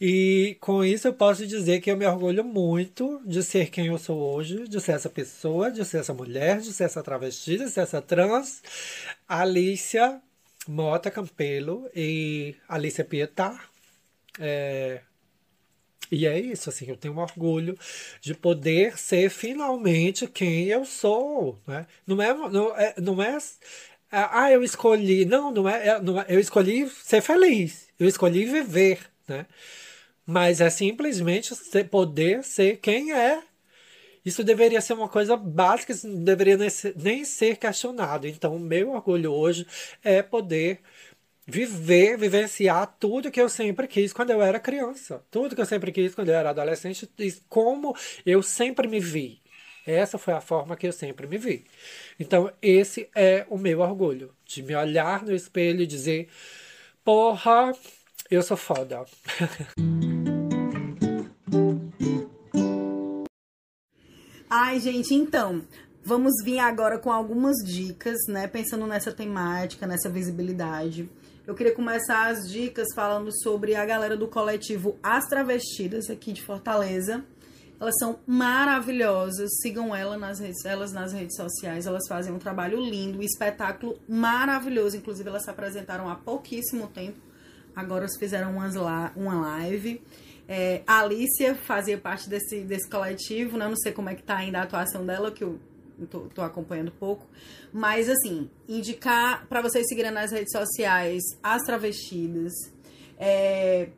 e com isso eu posso dizer que eu me orgulho muito de ser quem eu sou hoje, de ser essa pessoa, de ser essa mulher, de ser essa travesti, de ser essa trans. Alicia Mota Campelo e Alicia Pietá. É, e é isso, assim, eu tenho um orgulho de poder ser finalmente quem eu sou, né? Não é, não é, não é ah, eu escolhi, não, não é, é não é, eu escolhi ser feliz, eu escolhi viver, né? Mas é simplesmente poder ser quem é. Isso deveria ser uma coisa básica, isso não deveria nem ser, questionado. Então, o meu orgulho hoje é poder viver, vivenciar tudo que eu sempre quis quando eu era criança. Tudo que eu sempre quis quando eu era adolescente como eu sempre me vi. Essa foi a forma que eu sempre me vi. Então, esse é o meu orgulho. De me olhar no espelho e dizer: porra, eu sou foda. Ai, gente, então, vamos vir agora com algumas dicas, né? Pensando nessa temática, nessa visibilidade. Eu queria começar as dicas falando sobre a galera do coletivo As Travestidas aqui de Fortaleza. Elas são maravilhosas. Sigam ela nas redes, elas nas redes sociais. Elas fazem um trabalho lindo, um espetáculo maravilhoso. Inclusive, elas se apresentaram há pouquíssimo tempo. Agora fizeram umas la uma live. É, a Alicia fazia parte desse, desse coletivo, né? Não sei como é que tá ainda a atuação dela, que eu tô, tô acompanhando pouco. Mas, assim, indicar para vocês seguirem nas redes sociais as travestidas. É,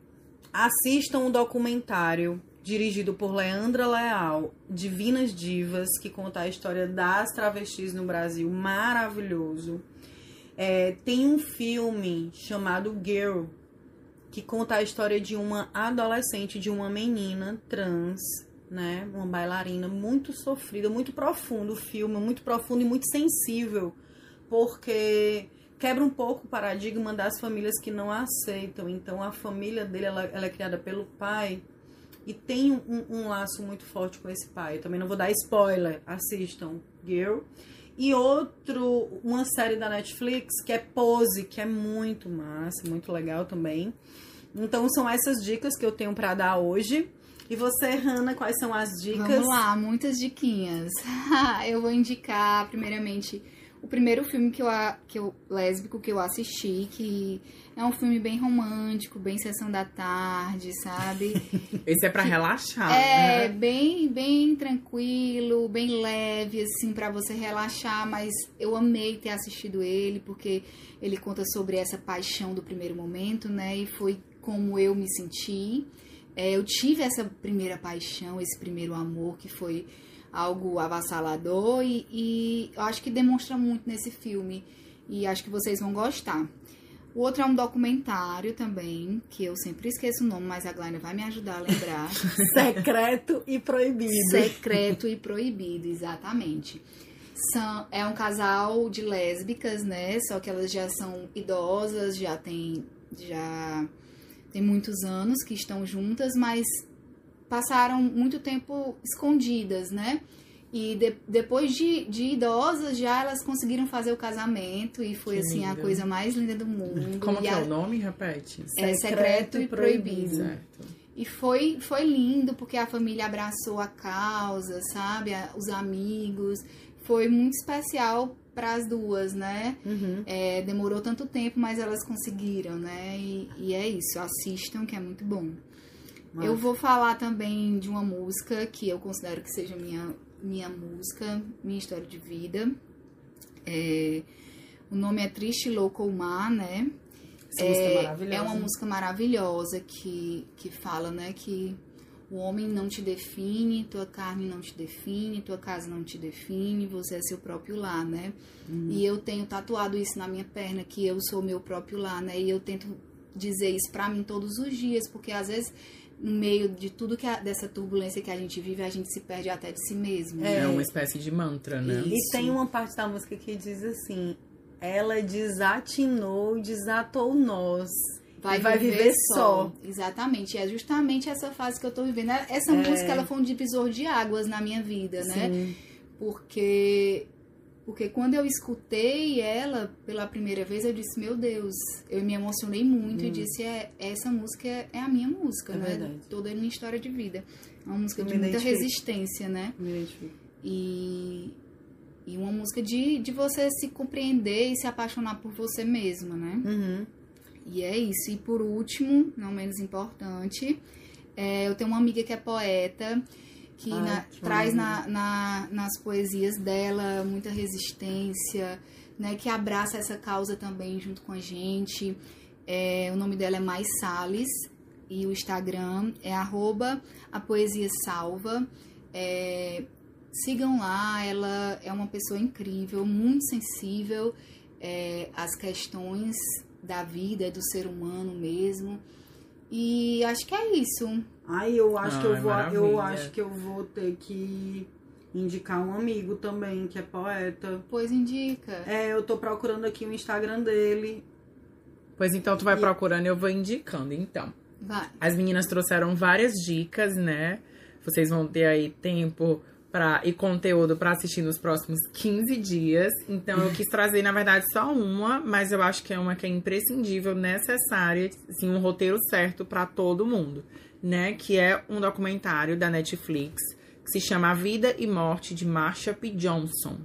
assistam um documentário dirigido por Leandra Leal, Divinas Divas, que conta a história das travestis no Brasil, maravilhoso. É, tem um filme chamado Girl, que conta a história de uma adolescente, de uma menina trans, né? Uma bailarina muito sofrida, muito profundo o filme, muito profundo e muito sensível, porque quebra um pouco o paradigma das famílias que não aceitam. Então a família dele ela, ela é criada pelo pai e tem um, um, laço muito forte com esse pai. Eu também não vou dar spoiler, assistam Girl. E outro, uma série da Netflix que é Pose, que é muito massa, muito legal também. Então são essas dicas que eu tenho para dar hoje. E você, Hanna, quais são as dicas? Vamos lá, muitas diquinhas. [laughs] eu vou indicar, primeiramente, o primeiro filme que eu, que eu lésbico que eu assisti, que é um filme bem romântico, bem sessão da tarde, sabe? [laughs] Esse é para relaxar, É, né? bem bem tranquilo, bem leve assim para você relaxar, mas eu amei ter assistido ele porque ele conta sobre essa paixão do primeiro momento, né? E foi como eu me senti. É, eu tive essa primeira paixão, esse primeiro amor que foi algo avassalador e, e eu acho que demonstra muito nesse filme e acho que vocês vão gostar. O outro é um documentário também, que eu sempre esqueço o nome, mas a Glória vai me ajudar a lembrar. [laughs] Secreto e Proibido. Secreto e Proibido, exatamente. São, é um casal de lésbicas, né? Só que elas já são idosas, já tem, já tem muitos anos que estão juntas, mas passaram muito tempo escondidas, né? E de, depois de, de, idosas, já elas conseguiram fazer o casamento e foi, que assim, lindo. a coisa mais linda do mundo. [laughs] Como e que a, é o nome? Repete. É Secreto, Secreto e Proibido. proibido. Certo. E foi, foi lindo, porque a família abraçou a causa, sabe? Os amigos. Foi muito especial para as duas, né? Uhum. É, demorou tanto tempo, mas elas conseguiram, né? E, e é isso, assistam, que é muito bom. Eu vou falar também de uma música que eu considero que seja minha, minha música, minha história de vida. É, o nome é Triste Louco ou Mar, né? Essa é, é. É uma música maravilhosa que, que fala, né, que o homem não te define, tua carne não te define, tua casa não te define, você é seu próprio lar, né? Uhum. E eu tenho tatuado isso na minha perna, que eu sou meu próprio lar, né? E eu tento dizer isso pra mim todos os dias, porque às vezes no meio de tudo que a, dessa turbulência que a gente vive, a gente se perde até de si mesmo. É, é uma espécie de mantra, né? Isso. E tem uma parte da música que diz assim: ela desatinou, desatou nós. Vai, vai viver, viver só. só. Exatamente. É justamente essa fase que eu tô vivendo. Essa é. música ela foi um divisor de águas na minha vida, né? Sim. Porque porque quando eu escutei ela pela primeira vez, eu disse, meu Deus, eu me emocionei muito hum. e disse, é, essa música é a minha música, é né? Verdade. Toda a minha história de vida. É uma música de muita resistência, né? Me identifico. E, e uma música de, de você se compreender e se apaixonar por você mesma, né? Uhum. E é isso. E por último, não menos importante, é, eu tenho uma amiga que é poeta que, Ai, na, que traz na, na, nas poesias dela muita resistência, né? Que abraça essa causa também junto com a gente. É, o nome dela é Mais Sales e o Instagram é arroba a poesia salva. É, sigam lá, ela é uma pessoa incrível, muito sensível é, às questões da vida, do ser humano mesmo. E acho que é isso. Ai, eu acho que eu vou, eu acho que eu vou ter que indicar um amigo também que é poeta. Pois indica. É, eu tô procurando aqui o Instagram dele. Pois então tu vai e... procurando e eu vou indicando, então. Vai. As meninas trouxeram várias dicas, né? Vocês vão ter aí tempo pra, e conteúdo para assistir nos próximos 15 dias. Então eu quis trazer, na verdade, só uma, mas eu acho que é uma que é imprescindível, necessária, assim, um roteiro certo para todo mundo, né? Que é um documentário da Netflix que se chama A Vida e Morte de Marsha P. Johnson.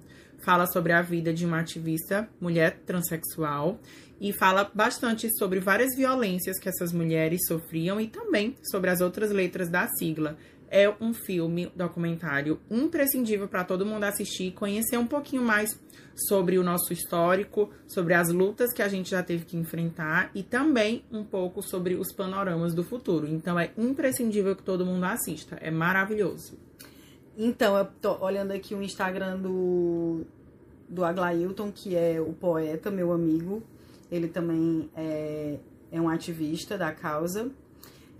Fala sobre a vida de uma ativista mulher transexual e fala bastante sobre várias violências que essas mulheres sofriam e também sobre as outras letras da sigla é um filme, documentário imprescindível para todo mundo assistir e conhecer um pouquinho mais sobre o nosso histórico, sobre as lutas que a gente já teve que enfrentar e também um pouco sobre os panoramas do futuro. Então é imprescindível que todo mundo assista. É maravilhoso. Então, eu tô olhando aqui o Instagram do, do Aglailton, que é o poeta, meu amigo. Ele também é, é um ativista da causa.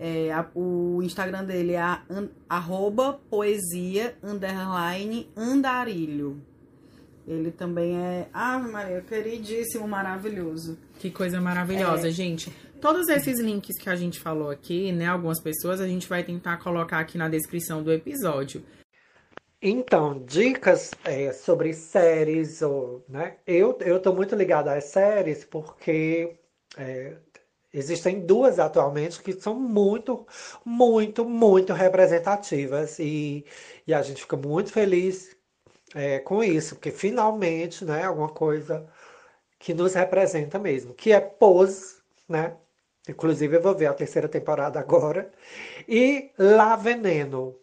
É, a, o Instagram dele é an, arroba poesia underline andarilho. Ele também é, ah, Maria, queridíssimo, maravilhoso. Que coisa maravilhosa, é. gente. Todos esses links que a gente falou aqui, né, algumas pessoas, a gente vai tentar colocar aqui na descrição do episódio. Então, dicas é, sobre séries, ou, né? Eu, eu tô muito ligado às séries porque é, existem duas atualmente que são muito, muito, muito representativas e, e a gente fica muito feliz é, com isso, porque finalmente, né, alguma coisa que nos representa mesmo, que é Pose, né? Inclusive eu vou ver a terceira temporada agora. E La Veneno,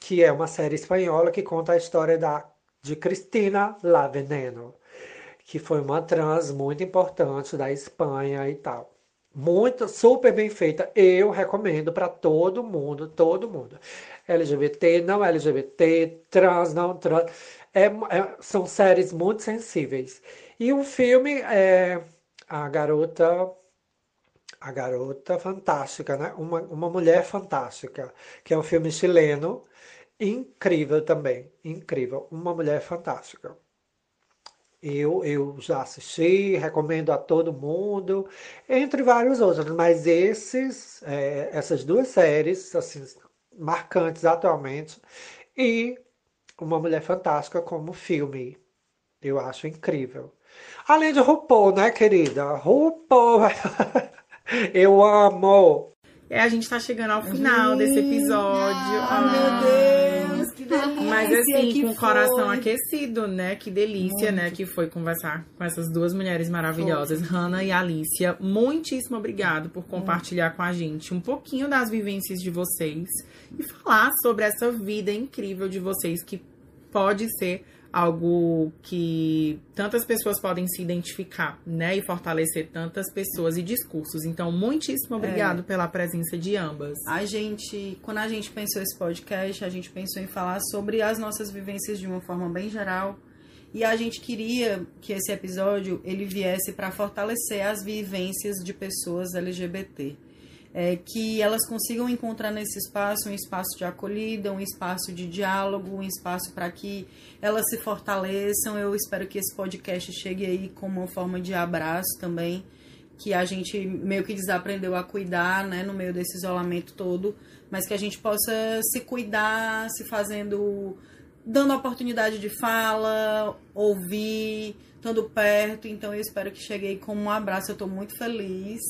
que é uma série espanhola que conta a história da, de Cristina La Veneno, que foi uma trans muito importante da Espanha e tal. Muito, super bem feita. Eu recomendo para todo mundo, todo mundo. LGBT, não LGBT, trans, não trans. É, é, são séries muito sensíveis. E o filme é a garota a garota fantástica, né? Uma, uma mulher fantástica, que é um filme chileno, incrível também, incrível, uma mulher fantástica. Eu, eu já assisti, recomendo a todo mundo, entre vários outros, mas esses, é, essas duas séries, assim, marcantes atualmente, e Uma Mulher Fantástica como filme, eu acho incrível. Além de RuPaul, né, querida? RuPaul! [laughs] Eu amo! É, a gente tá chegando ao final desse episódio. Ah, meu Deus! Mas assim, que com o foi. coração aquecido, né? Que delícia, né? Que foi conversar com essas duas mulheres maravilhosas, Hannah e Alicia. Muitíssimo obrigado por compartilhar com a gente um pouquinho das vivências de vocês e falar sobre essa vida incrível de vocês que pode ser algo que tantas pessoas podem se identificar, né? E fortalecer tantas pessoas e discursos. Então, muitíssimo obrigado pela presença de ambas. A gente, quando a gente pensou esse podcast, a gente pensou em falar sobre as nossas vivências de uma forma bem geral. E a gente queria que esse episódio ele viesse para fortalecer as vivências de pessoas LGBT. É, que elas consigam encontrar nesse espaço um espaço de acolhida, um espaço de diálogo, um espaço para que elas se fortaleçam. Eu espero que esse podcast chegue aí como uma forma de abraço também, que a gente meio que desaprendeu a cuidar, né, no meio desse isolamento todo, mas que a gente possa se cuidar, se fazendo, dando oportunidade de fala, ouvir, estando perto. Então eu espero que chegue aí como um abraço. Eu estou muito feliz.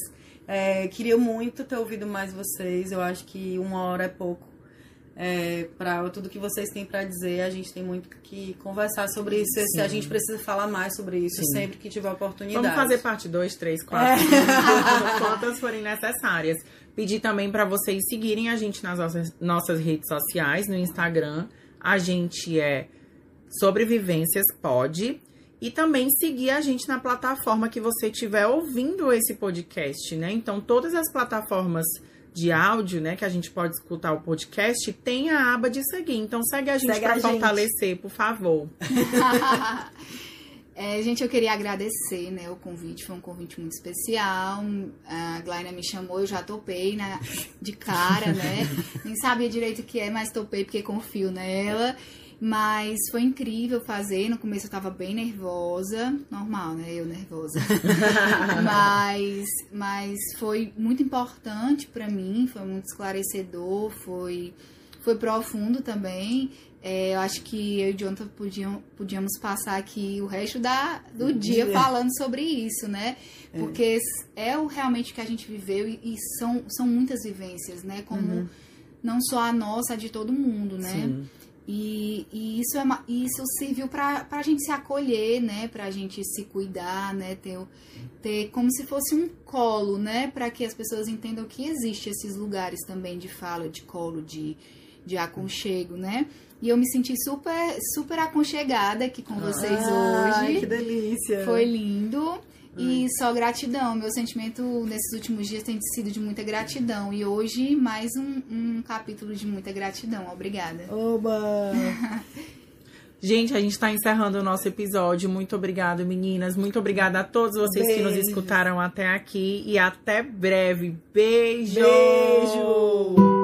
É, queria muito ter ouvido mais vocês. Eu acho que uma hora é pouco é, para tudo que vocês têm para dizer. A gente tem muito que conversar sobre isso. Se a gente precisa falar mais sobre isso Sim. sempre que tiver oportunidade. Vamos fazer parte 2, 3, 4, É. 5, quantas forem necessárias. Pedir também para vocês seguirem a gente nas nossas, nossas redes sociais, no Instagram. A gente é Sobrevivências Pode. E também seguir a gente na plataforma que você estiver ouvindo esse podcast, né? Então, todas as plataformas de áudio, né, que a gente pode escutar o podcast, tem a aba de seguir. Então, segue a gente para fortalecer, por favor. [laughs] É, gente, eu queria agradecer, né, o convite, foi um convite muito especial. A Glaina me chamou, eu já topei né, de cara, né? [laughs] Nem sabia direito o que é, mas topei porque confio nela. Mas foi incrível fazer. No começo eu tava bem nervosa. Normal, né? Eu nervosa. [laughs] mas, mas foi muito importante pra mim, foi muito esclarecedor, foi, foi profundo também. É, eu acho que eu e o Jonathan podiam, podíamos passar aqui o resto da, do dia Dia. falando sobre isso, né? Porque é o realmente que a gente viveu e, e são, são muitas vivências, né? Como não só a nossa, a de todo mundo, né? Sim. E, e isso, é, isso serviu pra, pra gente se acolher, né? Pra gente se cuidar, né? Ter, ter como se fosse um colo, né? Pra que as pessoas entendam que existe esses lugares também de fala, de colo, de, de aconchego, né? E eu me senti super, super aconchegada aqui com vocês Ai, hoje. que delícia. Foi lindo. E só gratidão. Meu sentimento nesses últimos dias tem sido de muita gratidão. E hoje, mais um, um capítulo de muita gratidão. Obrigada. Oba! [laughs] Gente, a gente tá encerrando o nosso episódio. Muito obrigado, meninas. Muito obrigada a todos vocês que nos escutaram até aqui. E até breve. Beijo! Beijo!